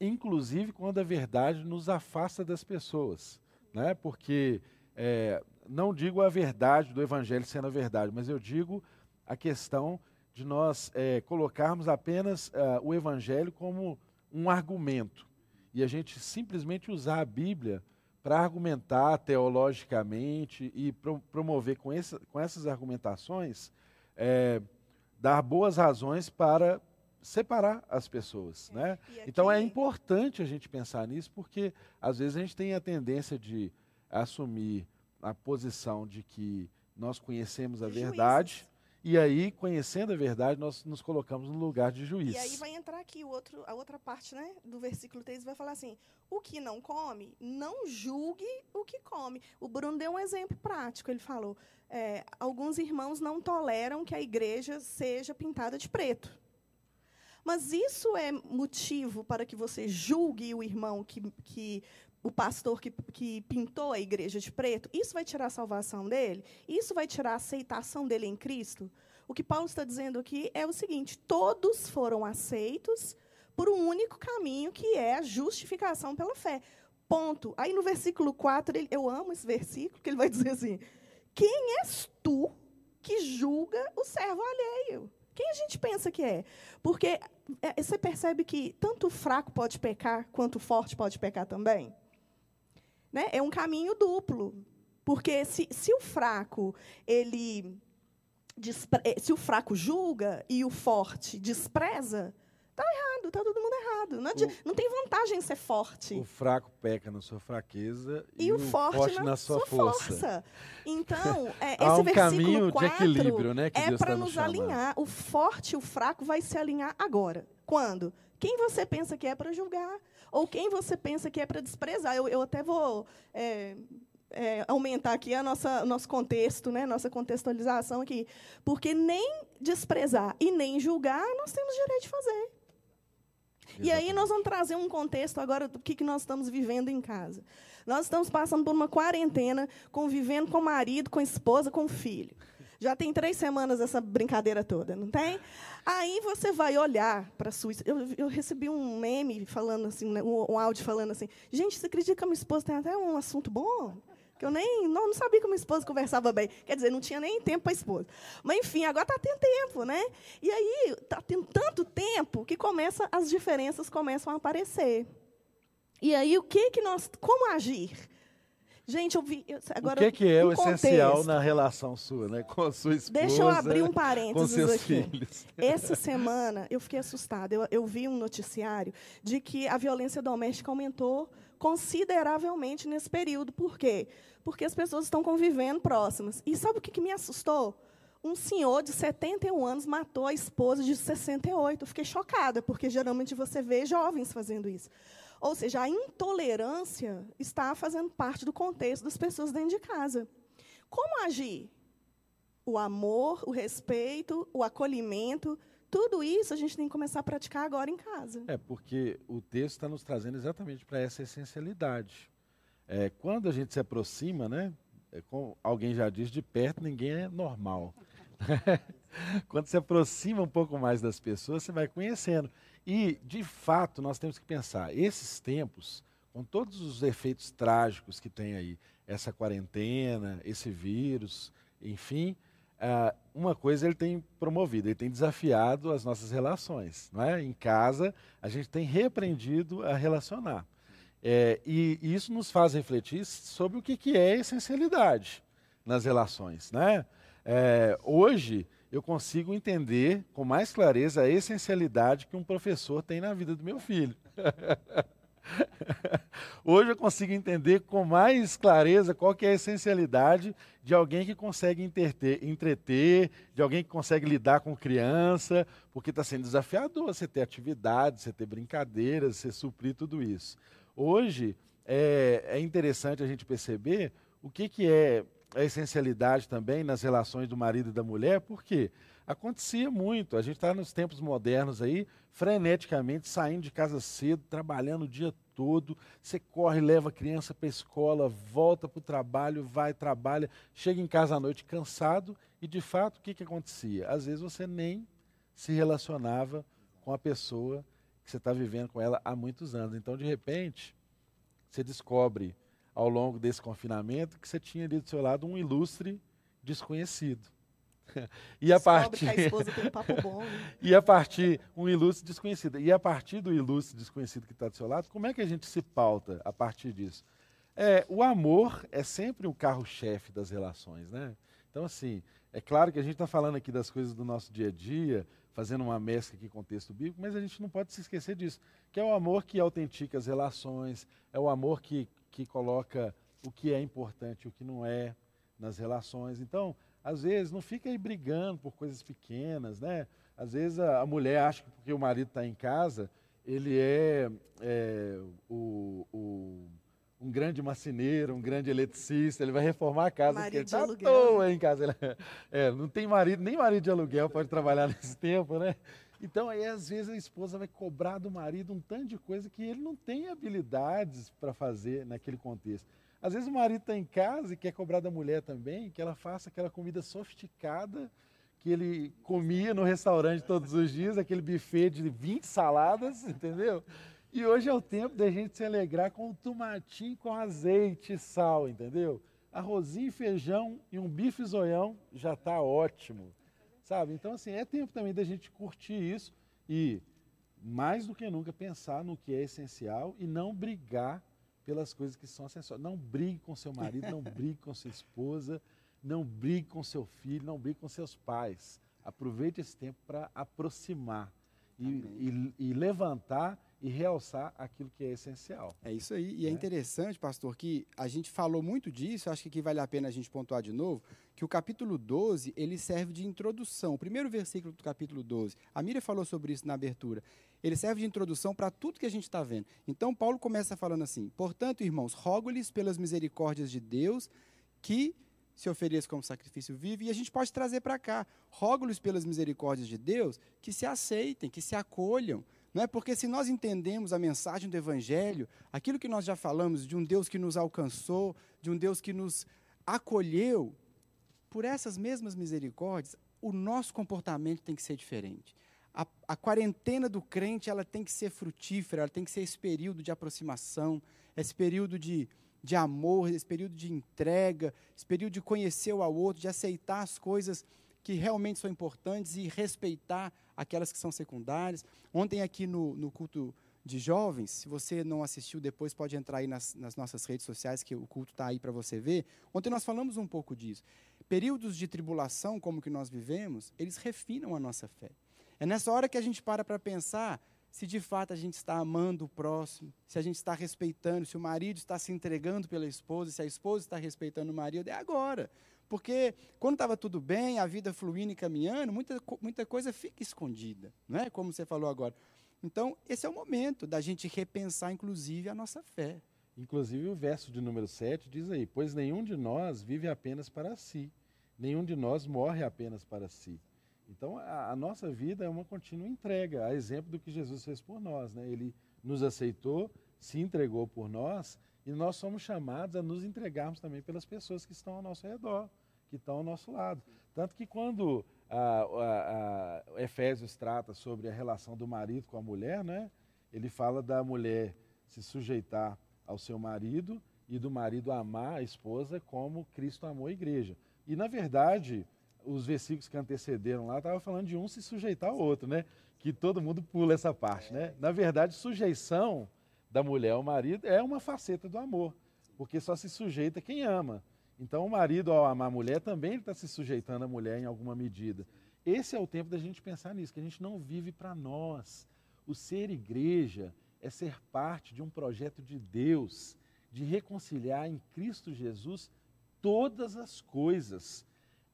inclusive quando a verdade nos afasta das pessoas, né? Porque é, não digo a verdade do Evangelho sendo a verdade, mas eu digo a questão de nós é, colocarmos apenas ah, o Evangelho como um argumento e a gente simplesmente usar a Bíblia para argumentar teologicamente e pro, promover com, essa, com essas argumentações, é, dar boas razões para separar as pessoas. Né? E Então é aqui- importante a gente pensar nisso, porque às vezes a gente tem a tendência de assumir a posição de que nós conhecemos a verdade, e aí, conhecendo a verdade, nós nos colocamos no lugar de juiz. E aí vai entrar aqui outro, a outra parte né, do versículo 3, vai falar assim: o que não come, não julgue o que come. O Bruno deu um exemplo prático. Ele falou: é, alguns irmãos não toleram que a igreja seja pintada de preto. Mas isso é motivo para que você julgue o irmão que, que o pastor que, que pintou a igreja de preto, isso vai tirar a salvação dele? Isso vai tirar a aceitação dele em Cristo? O que Paulo está dizendo aqui é o seguinte: todos foram aceitos por um único caminho, que é a justificação pela fé. Ponto. Aí no versículo 4, ele, eu amo esse versículo, que ele vai dizer assim: Quem és tu que julga o servo alheio? Quem a gente pensa que é? Porque é, você percebe que tanto o fraco pode pecar, quanto o forte pode pecar também? Né? É um caminho duplo. Porque se, se o fraco, ele eh, se o fraco julga e o forte despreza, Está errado, está todo mundo errado. Não, o, não, tem vantagem ser forte. O fraco peca na sua fraqueza e, e o, forte, forte na, na, sua, sua força. força. Então, é, esse um versículo 4 de equilíbrio, né, é para tá nos, nos alinhar. O forte e o fraco vai se alinhar agora. Quando? Quem você pensa que é para julgar? Ou quem você pensa que é para desprezar? Eu, eu até vou é, é, aumentar aqui a nossa nosso contexto, né, nossa contextualização aqui, porque nem desprezar e nem julgar nós temos direito de fazer. Exatamente. E aí nós vamos trazer um contexto agora do que, que nós estamos vivendo em casa. Nós estamos passando por uma quarentena, convivendo com o marido, com a esposa, com o filho. Já tem três semanas essa brincadeira toda, não tem? Aí você vai olhar para a sua. Eu, eu, recebi um meme falando assim, né, um, um áudio falando assim: gente, você acredita que a minha esposa tem até um assunto bom? que eu nem não, não, sabia que minha esposa conversava bem. Quer dizer, não tinha nem tempo para a esposa. Mas, enfim, agora está tendo tempo, né? E aí está tendo tanto tempo que começa, as diferenças começam a aparecer. E aí, o que, que nós. Como agir? Gente, eu vi. Agora, o que, que é o contexto. essencial na relação sua, né? Com a sua esposa. Deixa eu abrir um parênteses com seus aqui. Filhos. Essa semana eu fiquei assustada. Eu, eu vi um noticiário de que a violência doméstica aumentou consideravelmente nesse período. Por quê? Porque as pessoas estão convivendo próximas. E sabe o que, que me assustou? Um senhor de 71 anos matou a esposa de 68. Eu fiquei chocada, porque geralmente você vê jovens fazendo isso. Ou seja, a intolerância está fazendo parte do contexto das pessoas dentro de casa. Como agir? O amor, o respeito, o acolhimento tudo isso a gente tem que começar a praticar agora em casa. É, porque o texto está nos trazendo exatamente para essa essencialidade. É, quando a gente se aproxima, né, é, como alguém já diz, de perto ninguém é normal. quando se aproxima um pouco mais das pessoas, você vai conhecendo. E, de fato, nós temos que pensar, esses tempos, com todos os efeitos trágicos que tem aí, essa quarentena, esse vírus, enfim, Uh, uma coisa ele tem promovido, ele tem desafiado as nossas relações. Não é? Em casa, a gente tem repreendido a relacionar. É, e, e, isso nos faz refletir sobre o que, que é essencialidade nas relações. Né? É, hoje, eu consigo entender com mais clareza a essencialidade que um professor tem na vida do meu filho. Hoje eu consigo entender com mais clareza qual que é a essencialidade de alguém que consegue entreter, entreter de alguém que consegue lidar com criança, porque está sendo desafiador você ter atividades, você ter brincadeiras, você suprir tudo isso. Hoje é, é interessante a gente perceber o que, que é a essencialidade também nas relações do marido e da mulher, porque acontecia muito. A gente está nos tempos modernos aí, freneticamente, saindo de casa cedo, trabalhando o dia todo. Você corre, leva a criança para a escola, volta para o trabalho, vai, trabalha, chega em casa à noite cansado. E, de fato, o que, que acontecia? Às vezes você nem se relacionava com a pessoa que você está vivendo com ela há muitos anos. Então, de repente, você descobre ao longo desse confinamento que você tinha ali do seu lado um ilustre desconhecido. e a partir a esposa tem um papo bom, né? e a partir um ilustre desconhecido e a partir do ilustre desconhecido que está do seu lado como é que a gente se pauta a partir disso é o amor é sempre o carro-chefe das relações né então assim é claro que a gente está falando aqui das coisas do nosso dia a dia fazendo uma mescla aqui com o texto bíblico mas a gente não pode se esquecer disso que é o amor que autentica as relações é o amor que que coloca o que é importante e o que não é nas relações então às vezes não fica aí brigando por coisas pequenas, né? Às vezes a, a mulher acha que porque o marido está em casa, ele é, é o, o, um grande marceneiro, um grande eletricista, ele vai reformar a casa marido ele está à toa em casa. É, não tem marido, nem marido de aluguel pode trabalhar nesse tempo, né? Então, aí, às vezes, a esposa vai cobrar do marido um tanto de coisa que ele não tem habilidades para fazer naquele contexto. Às vezes, o marido está em casa e quer cobrar da mulher também que ela faça aquela comida sofisticada que ele comia no restaurante todos os dias, aquele buffet de 20 saladas, entendeu? E hoje é o tempo da gente se alegrar com um tomatinho com azeite e sal, entendeu? Arrozinho, feijão e um bife zoião já está ótimo, sabe? Então, assim, é tempo também da gente curtir isso e, mais do que nunca, pensar no que é essencial e não brigar pelas coisas que são acessórias. Não brigue com seu marido, não brigue com sua esposa, não brigue com seu filho, não brigue com seus pais. Aproveite esse tempo para aproximar e, e, e, levantar e realçar aquilo que é essencial. É isso aí. E é, é interessante, pastor, que a gente falou muito disso, acho que aqui vale a pena a gente pontuar de novo, que o capítulo 12, ele serve de introdução. O primeiro versículo do capítulo 12, a Miriam falou sobre isso na abertura. Ele serve de introdução para tudo que a gente está vendo. Então, Paulo começa falando assim: Portanto, irmãos, rogo-lhes pelas misericórdias de Deus que se ofereça como sacrifício vivo, e a gente pode trazer para cá. Rogo-lhes pelas misericórdias de Deus que se aceitem, que se acolham. É porque se nós entendemos a mensagem do Evangelho, aquilo que nós já falamos de um Deus que nos alcançou, de um Deus que nos acolheu, por essas mesmas misericórdias, o nosso comportamento tem que ser diferente. A, a, quarentena do crente ela tem que ser frutífera, ela tem que ser esse período de aproximação, esse período de, de amor, esse período de entrega, esse período de conhecer o ao outro, de aceitar as coisas que realmente são importantes e respeitar aquelas que são secundárias. Ontem, aqui no, no culto de jovens, se você não assistiu depois, pode entrar aí nas, nas nossas redes sociais, que o culto está aí para você ver. Ontem nós falamos um pouco disso. Períodos de tribulação, como que nós vivemos, eles refinam a nossa fé. É nessa hora que a gente para para pensar se de fato a gente está amando o próximo, se a gente está respeitando, se o marido está se entregando pela esposa, se a esposa está respeitando o marido, é agora. Porque quando estava tudo bem, a vida fluindo e caminhando, muita, muita coisa fica escondida, não é? Como você falou agora. Então, esse é o momento da gente repensar, inclusive, a nossa fé. Inclusive, o verso de número 7 diz aí: Pois nenhum de nós vive apenas para si, nenhum de nós morre apenas para si. Então, a, a, nossa vida é uma contínua entrega, a exemplo do que Jesus fez por nós. Né? Ele nos aceitou, se entregou por nós, e nós somos chamados a nos entregarmos também pelas pessoas que estão ao nosso redor, que estão ao nosso lado. Tanto que quando a, a, a Efésios trata sobre a relação do marido com a mulher, né? ele fala da mulher se sujeitar ao seu marido e do marido amar a esposa como Cristo amou a igreja. E, na verdade, os versículos que antecederam lá estavam falando de um se sujeitar ao outro, né? Que todo mundo pula essa parte, né? Na verdade, sujeição da mulher ao marido é uma faceta do amor, porque só se sujeita quem ama. Então, o marido, ao amar a mulher, também está se sujeitando à mulher em alguma medida. Esse é o tempo da gente pensar nisso, que a gente não vive para nós. O ser igreja é ser parte de um projeto de Deus, de reconciliar em Cristo Jesus todas as coisas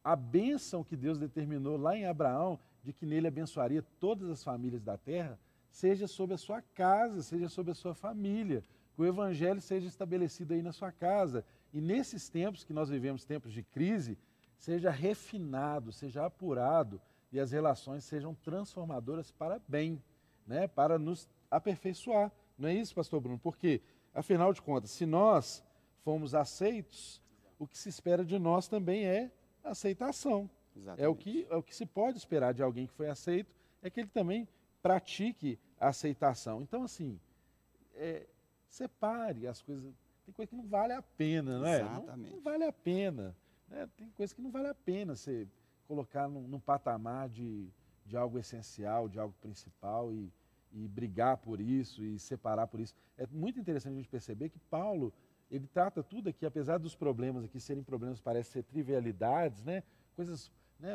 a bênção que Deus determinou lá em Abraão, de que nele abençoaria todas as famílias da terra, seja sobre a sua casa, seja sobre a sua família, que o evangelho seja estabelecido aí na sua casa. E nesses tempos que nós vivemos, tempos de crise, seja refinado, seja apurado e as relações sejam transformadoras para bem, né? para nos aperfeiçoar. Não é isso, pastor Bruno? Porque, afinal de contas, se nós fomos aceitos, o que se espera de nós também é aceitação. É o, que, é o que se pode esperar de alguém que foi aceito, é que ele também pratique a aceitação. Então, assim, é, separe as coisas. Tem coisa que não vale a pena, não é? Exatamente. Não, não vale a pena. Né? Tem coisa que não vale a pena você colocar num, num patamar de, de algo essencial, de algo principal e, e brigar por isso e separar por isso. É muito interessante a gente perceber que Paulo ele trata tudo aqui, apesar dos problemas aqui serem problemas, parece ser trivialidades, né? Coisas, né?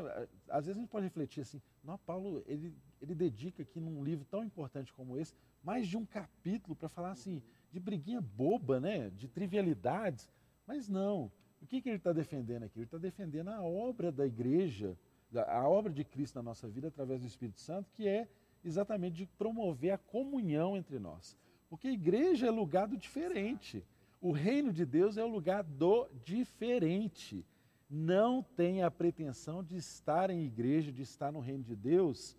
Às vezes a gente pode refletir assim, não, Paulo, ele, ele dedica aqui num livro tão importante como esse, mais de um capítulo para falar assim, de briguinha boba, né? De trivialidades, mas não. O que, que ele está defendendo aqui? Ele está defendendo a obra da igreja, a obra de Cristo na nossa vida através do Espírito Santo, que é exatamente de promover a comunhão entre nós. Porque a igreja é lugar do diferente. O reino de Deus é o lugar do diferente. Não tenha a pretensão de estar em igreja, de estar no reino de Deus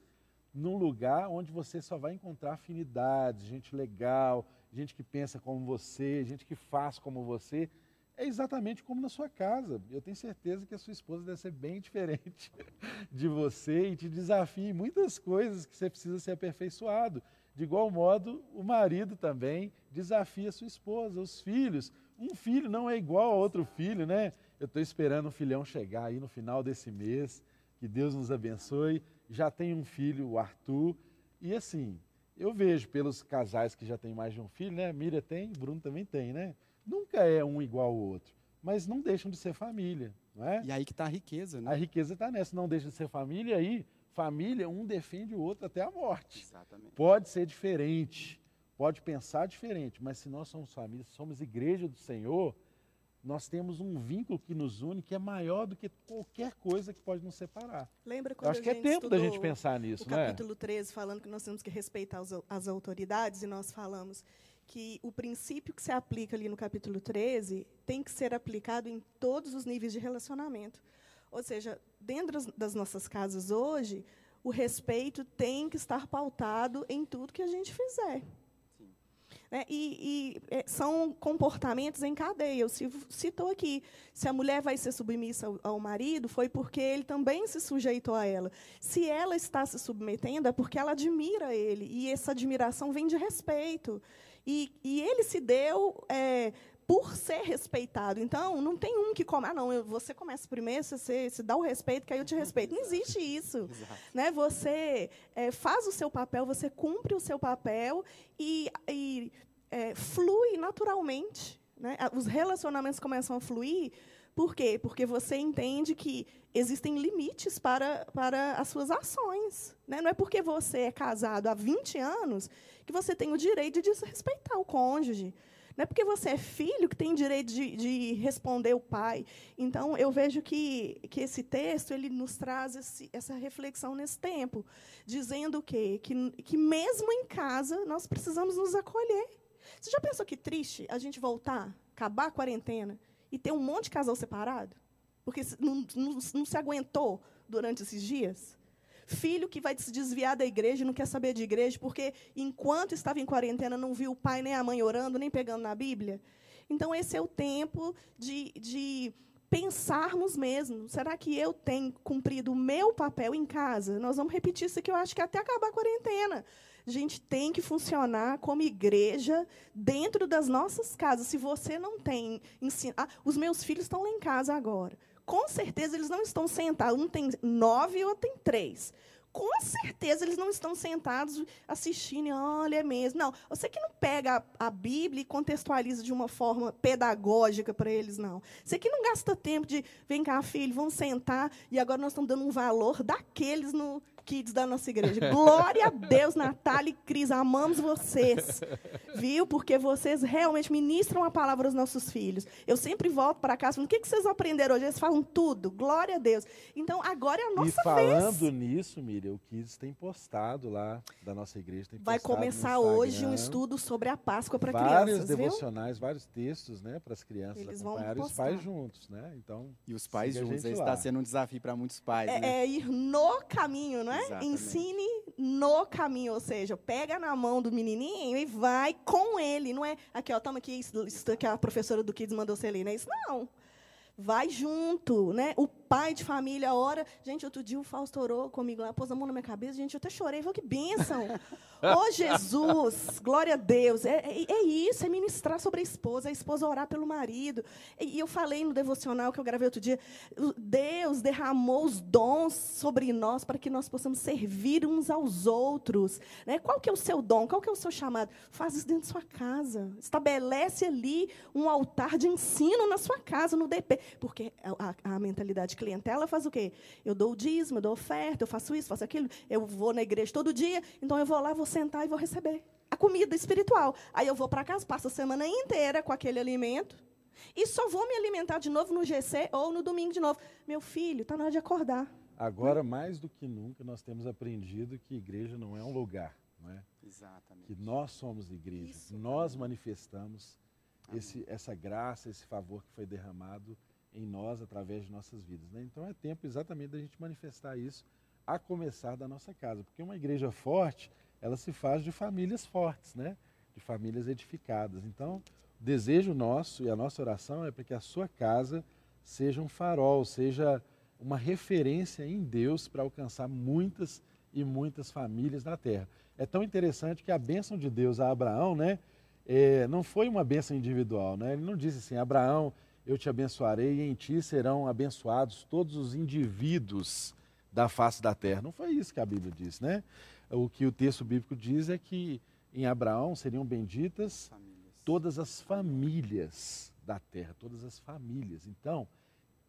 num lugar onde você só vai encontrar afinidades, gente legal, gente que pensa como você, gente que faz como você. É exatamente como na sua casa. Eu tenho certeza que a sua esposa deve ser bem diferente de você e te desafia em muitas coisas que você precisa ser aperfeiçoado. De igual modo, o marido também desafia a sua esposa, os filhos. Um filho não é igual a outro filho, né? Eu estou esperando um filhão chegar aí no final desse mês. Que Deus nos abençoe. Já tem um filho, o Arthur. E assim, eu vejo pelos casais que já têm mais de um filho, né? Miriam tem, Bruno também tem, né? Nunca é um igual ao outro, mas não deixam de ser família, não é? E aí que está a riqueza, né? A riqueza está nessa, não deixa de ser família, e aí família, um defende o outro até a morte. Exatamente. Pode ser diferente, pode pensar diferente, mas se nós somos família, somos igreja do Senhor, nós temos um vínculo que nos une que é maior do que qualquer coisa que pode nos separar. Lembra Eu quando acho a que é tempo da gente pensar nisso, o não é? capítulo 13 falando que nós temos que respeitar as, au- as autoridades e nós falamos que o princípio que se aplica ali no capítulo 13 tem que ser aplicado em todos os níveis de relacionamento. Ou seja, dentro das nossas casas hoje, o respeito tem que estar pautado em tudo que a gente fizer. Né? E, e, é, são comportamentos em cadeia. Eu ci- citou aqui. Se a mulher vai ser submissa ao, ao marido, foi porque ele também se sujeitou a ela. Se ela está se submetendo, é porque ela admira ele. E essa admiração vem de respeito. E, e ele se deu é, por ser respeitado. Então, não tem um que come. Ah, não, eu- você começa primeiro, você, você, dá o respeito, que aí eu te respeito. Não existe isso Exato. né? Você é, faz o seu papel, você cumpre o seu papel e, e, é, flui naturalmente. Né? Os relacionamentos começam a fluir. Por quê? Porque você entende que existem limites para, para as suas ações. Né? Não é porque você é casado há 20 anos que você tem o direito de desrespeitar o cônjuge. Não é porque você é filho que tem direito de, de responder o pai. Então, eu vejo que, que esse texto ele nos traz esse, essa reflexão nesse tempo, dizendo o quê? Que, que mesmo em casa nós precisamos nos acolher. Você já pensou que triste a gente voltar, acabar a quarentena e ter um monte de casal separado? Porque não, não, não se aguentou durante esses dias? Filho que vai se desviar da igreja não quer saber de igreja, porque enquanto estava em quarentena não viu o pai nem a mãe orando, nem pegando na Bíblia. Então, esse é o tempo de, de pensarmos mesmo. Será que eu tenho cumprido o meu papel em casa? Nós vamos repetir isso aqui, eu acho que até acabar a quarentena. A gente tem que funcionar como igreja dentro das nossas casas. Se você não tem ensino. Ah, os meus filhos estão lá em casa agora. Com certeza eles não estão sentados. Um tem nove e outro tem três. Com certeza eles não estão sentados assistindo, olha, é mesmo. Não, você que não pega a, a Bíblia e contextualiza de uma forma pedagógica para eles, não. Você que não gasta tempo de, vem cá, filho, vamos sentar, e agora nós estamos dando um valor daqueles no kids da nossa igreja. Glória a Deus, Natália e Cris, amamos vocês. Viu? Porque vocês realmente ministram a palavra aos nossos filhos. Eu sempre volto para casa falando, o que que vocês aprenderam hoje? Eles falam tudo. Glória a Deus. Então, agora é a nossa e falando vez. nisso, Miriam, o Kids tem postado lá da nossa igreja. Tem Vai começar hoje um estudo sobre a Páscoa para Vários crianças, viu? devocionais, vários textos, né, para as crianças Eles vão acompanharem os pais juntos, né? Então, E os pais juntos, está sendo um desafio para muitos pais, né? É, é ir no caminho, não é? Exatamente. Ensine no caminho, ou seja, pega na mão do menininho e vai com ele, não é? Aqui, ó, toma aqui isso, isso que a professora do Kids mandou você ler, é isso? Não. Vai junto, né? O pai de família ora. Gente, outro dia o Fausto orou comigo lá, pôs a mão na minha cabeça, gente, eu até chorei, falei, que bênção. Ô, Jesus, glória a Deus. É, é, é isso, é ministrar sobre a esposa, a esposa orar pelo marido. E, e eu falei no devocional que eu gravei outro dia, Deus derramou os dons sobre nós para que nós possamos servir uns aos outros. Né? Qual que é o seu dom? Qual que é o seu chamado? Faz isso dentro da sua casa. Estabelece ali um altar de ensino na sua casa, no DP. Porque a, a- a mentalidade clientela faz o quê? Eu dou o dízimo, eu dou oferta, eu faço isso, faço aquilo, eu vou na igreja todo dia, então eu vou lá, vou sentar e vou receber a comida espiritual. Aí eu vou para casa, passo a semana inteira com aquele alimento. E só vou me alimentar de novo no GC ou no domingo de novo. Meu filho, está na hora de acordar. agora mais do que nunca nós temos aprendido que igreja não é um lugar, não é? Exatamente. Que nós somos igreja, Isso. nós manifestamos esse, essa graça, esse favor que foi derramado em nós através de nossas vidas. né? Então é tempo exatamente da gente manifestar isso a começar da nossa casa. Porque uma igreja forte, ela se faz de famílias fortes, né? de famílias edificadas. Então, o desejo nosso e a nossa oração é para que a sua casa seja um farol, seja uma referência em Deus para alcançar muitas e muitas famílias na terra. É tão interessante que a bênção de Deus a Abraão, né, é, não foi uma bênção individual, né? Ele não disse assim, Abraão, eu te abençoarei e em ti serão abençoados todos os indivíduos da face da terra. Não foi isso que a Bíblia diz, né? O que o texto bíblico diz é que em Abraão seriam benditas todas as famílias da terra, todas as famílias. Então,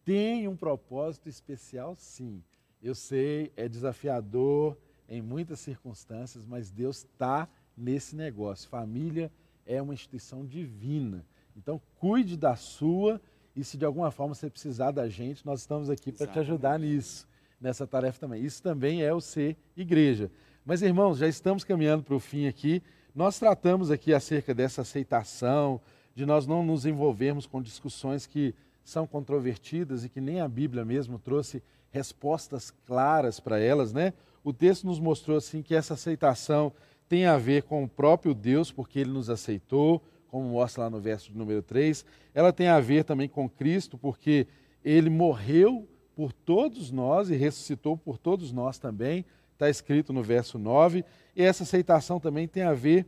tem um propósito especial, sim. Eu sei, é desafiador em muitas circunstâncias, mas Deus está nesse negócio. Família é uma instituição divina. Então, cuide da sua e se de alguma forma você precisar da gente, nós estamos aqui para te ajudar nisso, nessa tarefa também. Isso também é o ser igreja. Mas, irmãos, já estamos caminhando para o fim aqui. Nós tratamos aqui acerca dessa aceitação, de nós não nos envolvermos com discussões que são controvertidas e que nem a Bíblia mesmo trouxe respostas claras para elas, né? O texto nos mostrou assim que essa aceitação tem a ver com o próprio Deus, porque ele nos aceitou, como mostra lá no verso número 3. Ela tem a ver também com Cristo, porque ele morreu por todos nós e ressuscitou por todos nós também, está escrito no verso 9. E essa aceitação também tem a ver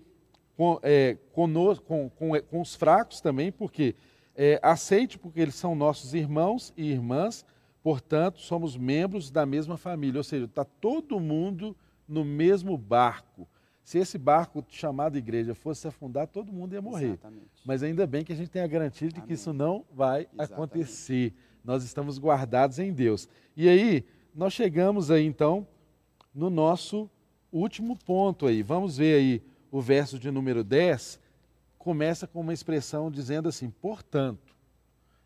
com, é, conosco, com, com, com os fracos também, porque é, aceite porque eles são nossos irmãos e irmãs, portanto, somos membros da mesma família, ou seja, está todo mundo no mesmo barco. Se esse barco chamado igreja fosse afundar, todo mundo ia morrer. Exatamente. Mas ainda bem que a gente tem a garantia de Amém. que isso não vai Exatamente. acontecer. Nós estamos guardados em Deus. E aí, nós chegamos aí então no nosso último ponto aí. Vamos ver aí o verso de número 10, começa com uma expressão dizendo assim, portanto.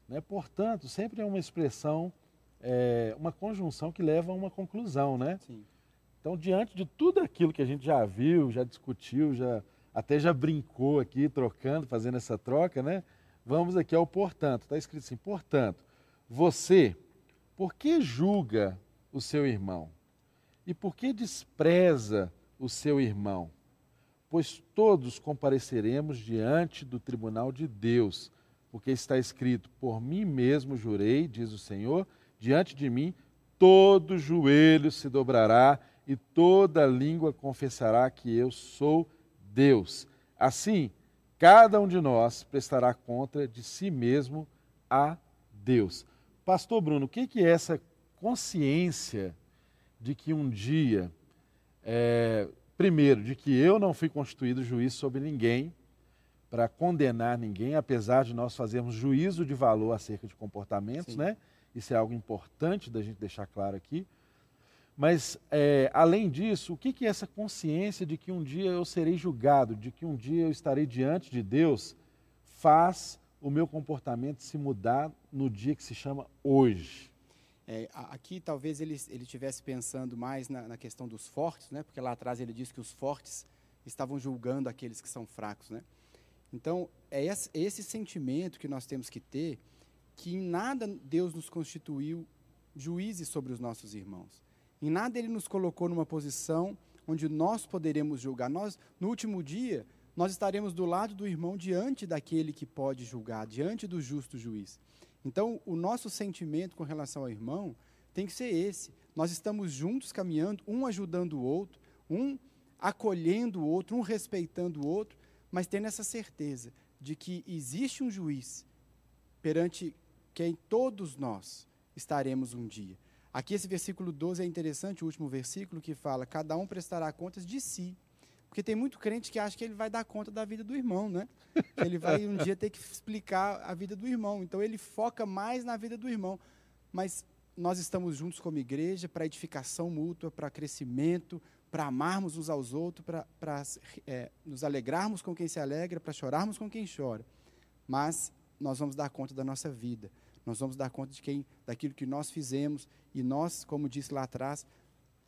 Né? Portanto, sempre é uma expressão, é, uma conjunção que leva a uma conclusão, né? Sim. Então, diante de tudo aquilo que a gente já viu, já discutiu, já até já brincou aqui, trocando, fazendo essa troca, né? Vamos aqui ao portanto. Está escrito assim: portanto, você, por que julga o seu irmão? E por que despreza o seu irmão? Pois todos compareceremos diante do tribunal de Deus, porque está escrito: Por mim mesmo jurei, diz o Senhor, diante de mim todo joelho se dobrará e toda língua confessará que eu sou Deus. Assim, cada um de nós prestará conta de si mesmo a Deus. Pastor Bruno, o que é essa consciência de que um dia, é, primeiro, de que eu não fui constituído juiz sobre ninguém para condenar ninguém, apesar de nós fazermos juízo de valor acerca de comportamentos, Sim. né? Isso é algo importante da gente deixar claro aqui. Mas, é, além disso, o que, que é essa consciência de que um dia eu serei julgado, de que um dia eu estarei diante de Deus, faz o meu comportamento se mudar no dia que se chama hoje? É, aqui talvez ele estivesse pensando mais na, na, questão dos fortes, né? Porque lá atrás ele diz que os fortes estavam julgando aqueles que são fracos, né? Então é esse, esse sentimento que nós temos que ter, que em nada Deus nos constituiu juízes sobre os nossos irmãos. Em nada ele nos colocou numa posição onde nós poderemos julgar. Nós, no último dia, nós estaremos do lado do irmão diante daquele que pode julgar, diante do justo juiz. Então, o nosso sentimento com relação ao irmão tem que ser esse. Nós estamos juntos caminhando, um ajudando o outro, um acolhendo o outro, um respeitando o outro, mas tendo essa certeza de que existe um juiz perante quem todos nós estaremos um dia. Aqui esse versículo 12 é interessante, o último versículo que fala: cada um prestará contas de si. Porque tem muito crente que acha que ele vai dar conta da vida do irmão, né? Ele vai um dia ter que explicar a vida do irmão. Então ele foca mais na vida do irmão. Mas nós estamos juntos como igreja para edificação mútua, para crescimento, para amarmos uns aos outros, para é, nos alegrarmos com quem se alegra, para chorarmos com quem chora. Mas nós vamos dar conta da nossa vida. Nós vamos dar conta de quem, daquilo que nós fizemos e nós, como disse lá atrás,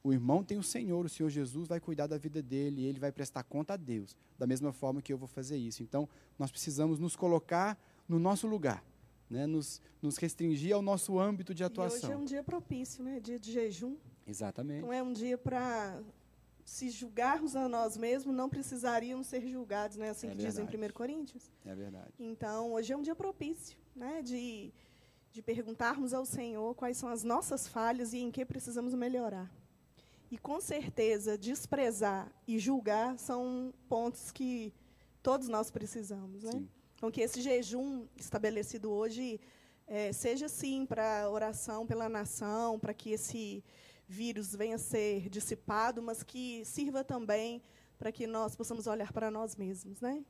o irmão tem o Senhor, o Senhor Jesus vai cuidar da vida dele, e ele vai prestar conta a Deus, da mesma forma que eu vou fazer isso. Então, nós precisamos nos colocar no nosso lugar, né? nos, nos restringir ao nosso âmbito de atuação. E hoje é um dia propício, né? dia de jejum. Exatamente. Não é um dia para se julgarmos a nós mesmos, não precisaríamos ser julgados, né? Assim É que diz em verdade. 1 Coríntios. É verdade. Então, hoje é um dia propício, né? De, de perguntarmos ao Senhor quais são as nossas falhas e em que precisamos melhorar. E, com certeza, desprezar e julgar são pontos que todos nós precisamos, né? Sim. Então, que esse jejum estabelecido hoje eh, seja, sim, para oração pela nação, para que esse vírus venha a ser dissipado, mas que sirva também para que nós possamos olhar para nós mesmos. Né?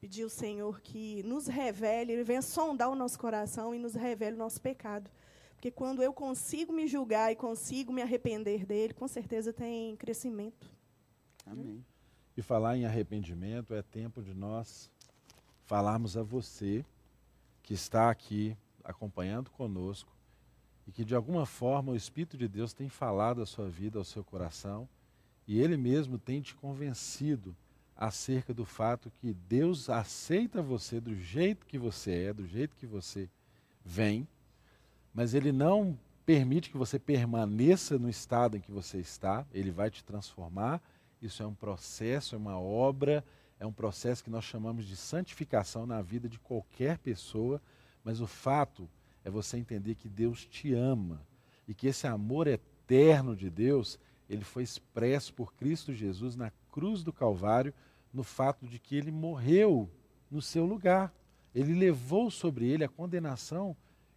Pedir ao Senhor que nos revele, Ele venha sondar o nosso coração e nos revele o nosso pecado. Porque quando eu consigo me julgar e consigo me arrepender dele, com certeza tem crescimento. Amém. E falar em arrependimento é tempo de nós falarmos a você que está aqui acompanhando conosco e que de alguma forma o Espírito de Deus tem falado a sua vida, ao seu coração, e ele mesmo tem te convencido acerca do fato que Deus aceita você do jeito que você é, do jeito que você vem, mas ele não permite que você permaneça no estado em que você está, ele vai te transformar. Isso é um processo, é uma obra, é um processo que nós chamamos de santificação na vida de qualquer pessoa, mas o fato é você entender que Deus te ama e que esse amor eterno de Deus, ele foi expresso por Cristo Jesus na cruz do Calvário, no fato de que ele morreu no seu lugar. Ele levou sobre ele a condenação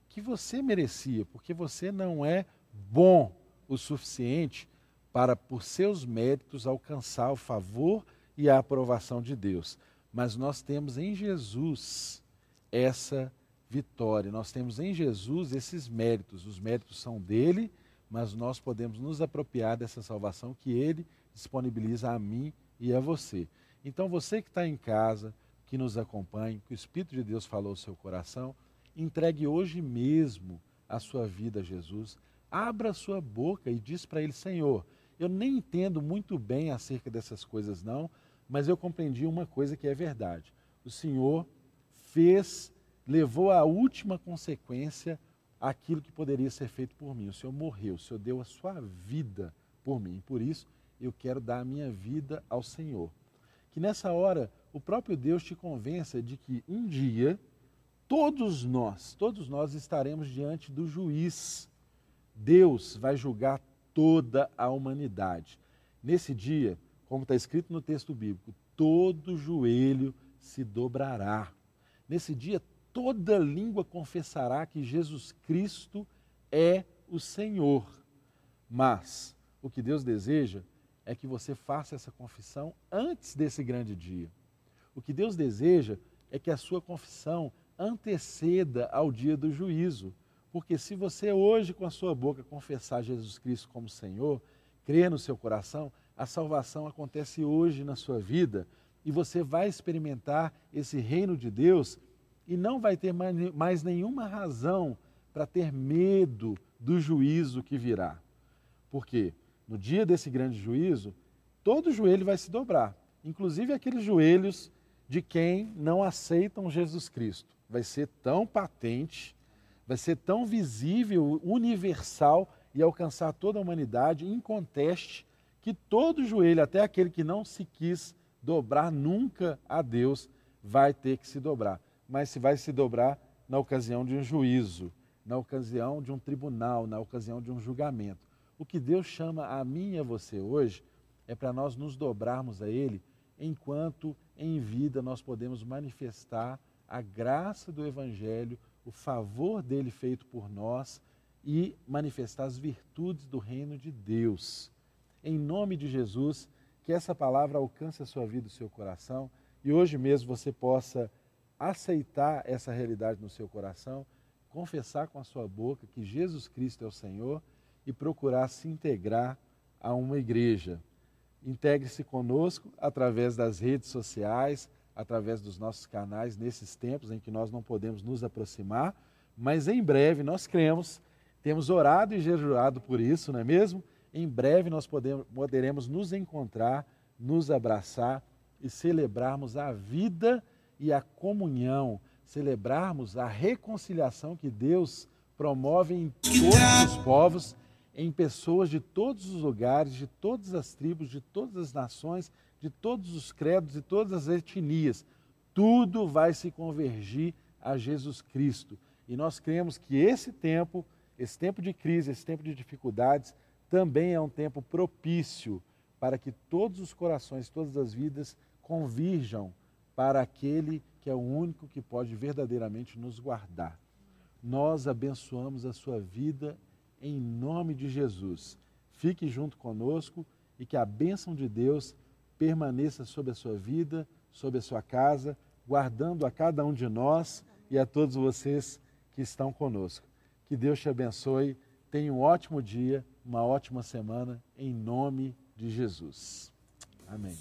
que você merecia, porque você não é bom o suficiente para, por seus méritos, alcançar o favor e a aprovação de Deus. Mas nós temos em Jesus essa vitória, nós temos em Jesus esses méritos. Os méritos são dele, mas nós podemos nos apropriar dessa salvação que ele disponibiliza a mim e a você. Então, você que está em casa, que nos acompanha, que o Espírito de Deus falou ao seu coração, entregue hoje mesmo a sua vida a Jesus. Abra a sua boca e diz para ele: Senhor, eu nem entendo muito bem acerca dessas coisas, não, mas eu compreendi uma coisa que é verdade. O Senhor fez, levou à última consequência aquilo que poderia ser feito por mim. O Senhor morreu, o Senhor deu a sua vida por mim. Por isso, eu quero dar a minha vida ao Senhor. Que nessa hora o próprio Deus te convença de que um dia todos nós, todos nós estaremos diante do juiz. Deus vai julgar toda a humanidade. Nesse dia, como está escrito no texto bíblico, todo joelho se dobrará. Nesse dia, toda língua confessará que Jesus Cristo é o Senhor. Mas o que Deus deseja é que você faça essa confissão antes desse grande dia. O que Deus deseja é que a sua confissão anteceda ao dia do juízo. Porque se você hoje, com a sua boca, confessar Jesus Cristo como Senhor, crer no seu coração, a salvação acontece hoje na sua vida e você vai experimentar esse reino de Deus e não vai ter mais nenhuma razão para ter medo do juízo que virá. Porque no dia desse grande juízo, todo joelho vai se dobrar, inclusive aqueles joelhos de quem não aceitam Jesus Cristo. Vai ser tão patente, vai ser tão visível, universal e alcançar toda a humanidade, inconteste, que todo joelho, até aquele que não se quis dobrar nunca a Deus, vai ter que se dobrar. Mas se vai se dobrar na ocasião de um juízo, na ocasião de um tribunal, na ocasião de um julgamento. O que Deus chama a mim e a você hoje é para nós nos dobrarmos a Ele enquanto em vida nós podemos manifestar a graça do Evangelho, o favor dele feito por nós e manifestar as virtudes do reino de Deus. Em nome de Jesus, que essa palavra alcance a sua vida, o seu coração e hoje mesmo você possa aceitar essa realidade no seu coração, confessar com a sua boca que Jesus Cristo é o Senhor e procurar se integrar a uma igreja. Integre-se conosco através das redes sociais, através dos nossos canais, nesses tempos em que nós não podemos nos aproximar, mas em breve nós cremos, temos orado e jejuado por isso, não é mesmo? Em breve nós podemos, poderemos nos encontrar, nos abraçar e celebrarmos a vida e a comunhão, celebrarmos a reconciliação que Deus promove em todos os povos em pessoas de todos os lugares, de todas as tribos, de todas as nações, de todos os credos, de todas as etnias. Tudo vai se convergir a Jesus Cristo. E nós cremos que esse tempo, esse tempo de crise, esse tempo de dificuldades, também é um tempo propício para que todos os corações, todas as vidas convirjam para aquele que é o único que pode verdadeiramente nos guardar. Nós abençoamos a sua vida em nome de Jesus. Fique junto conosco e que a bênção de Deus permaneça sobre a sua vida, sobre a sua casa, guardando a cada um de nós e a todos vocês que estão conosco. Que Deus te abençoe. Tenha um ótimo dia, uma ótima semana, em nome de Jesus. Amém.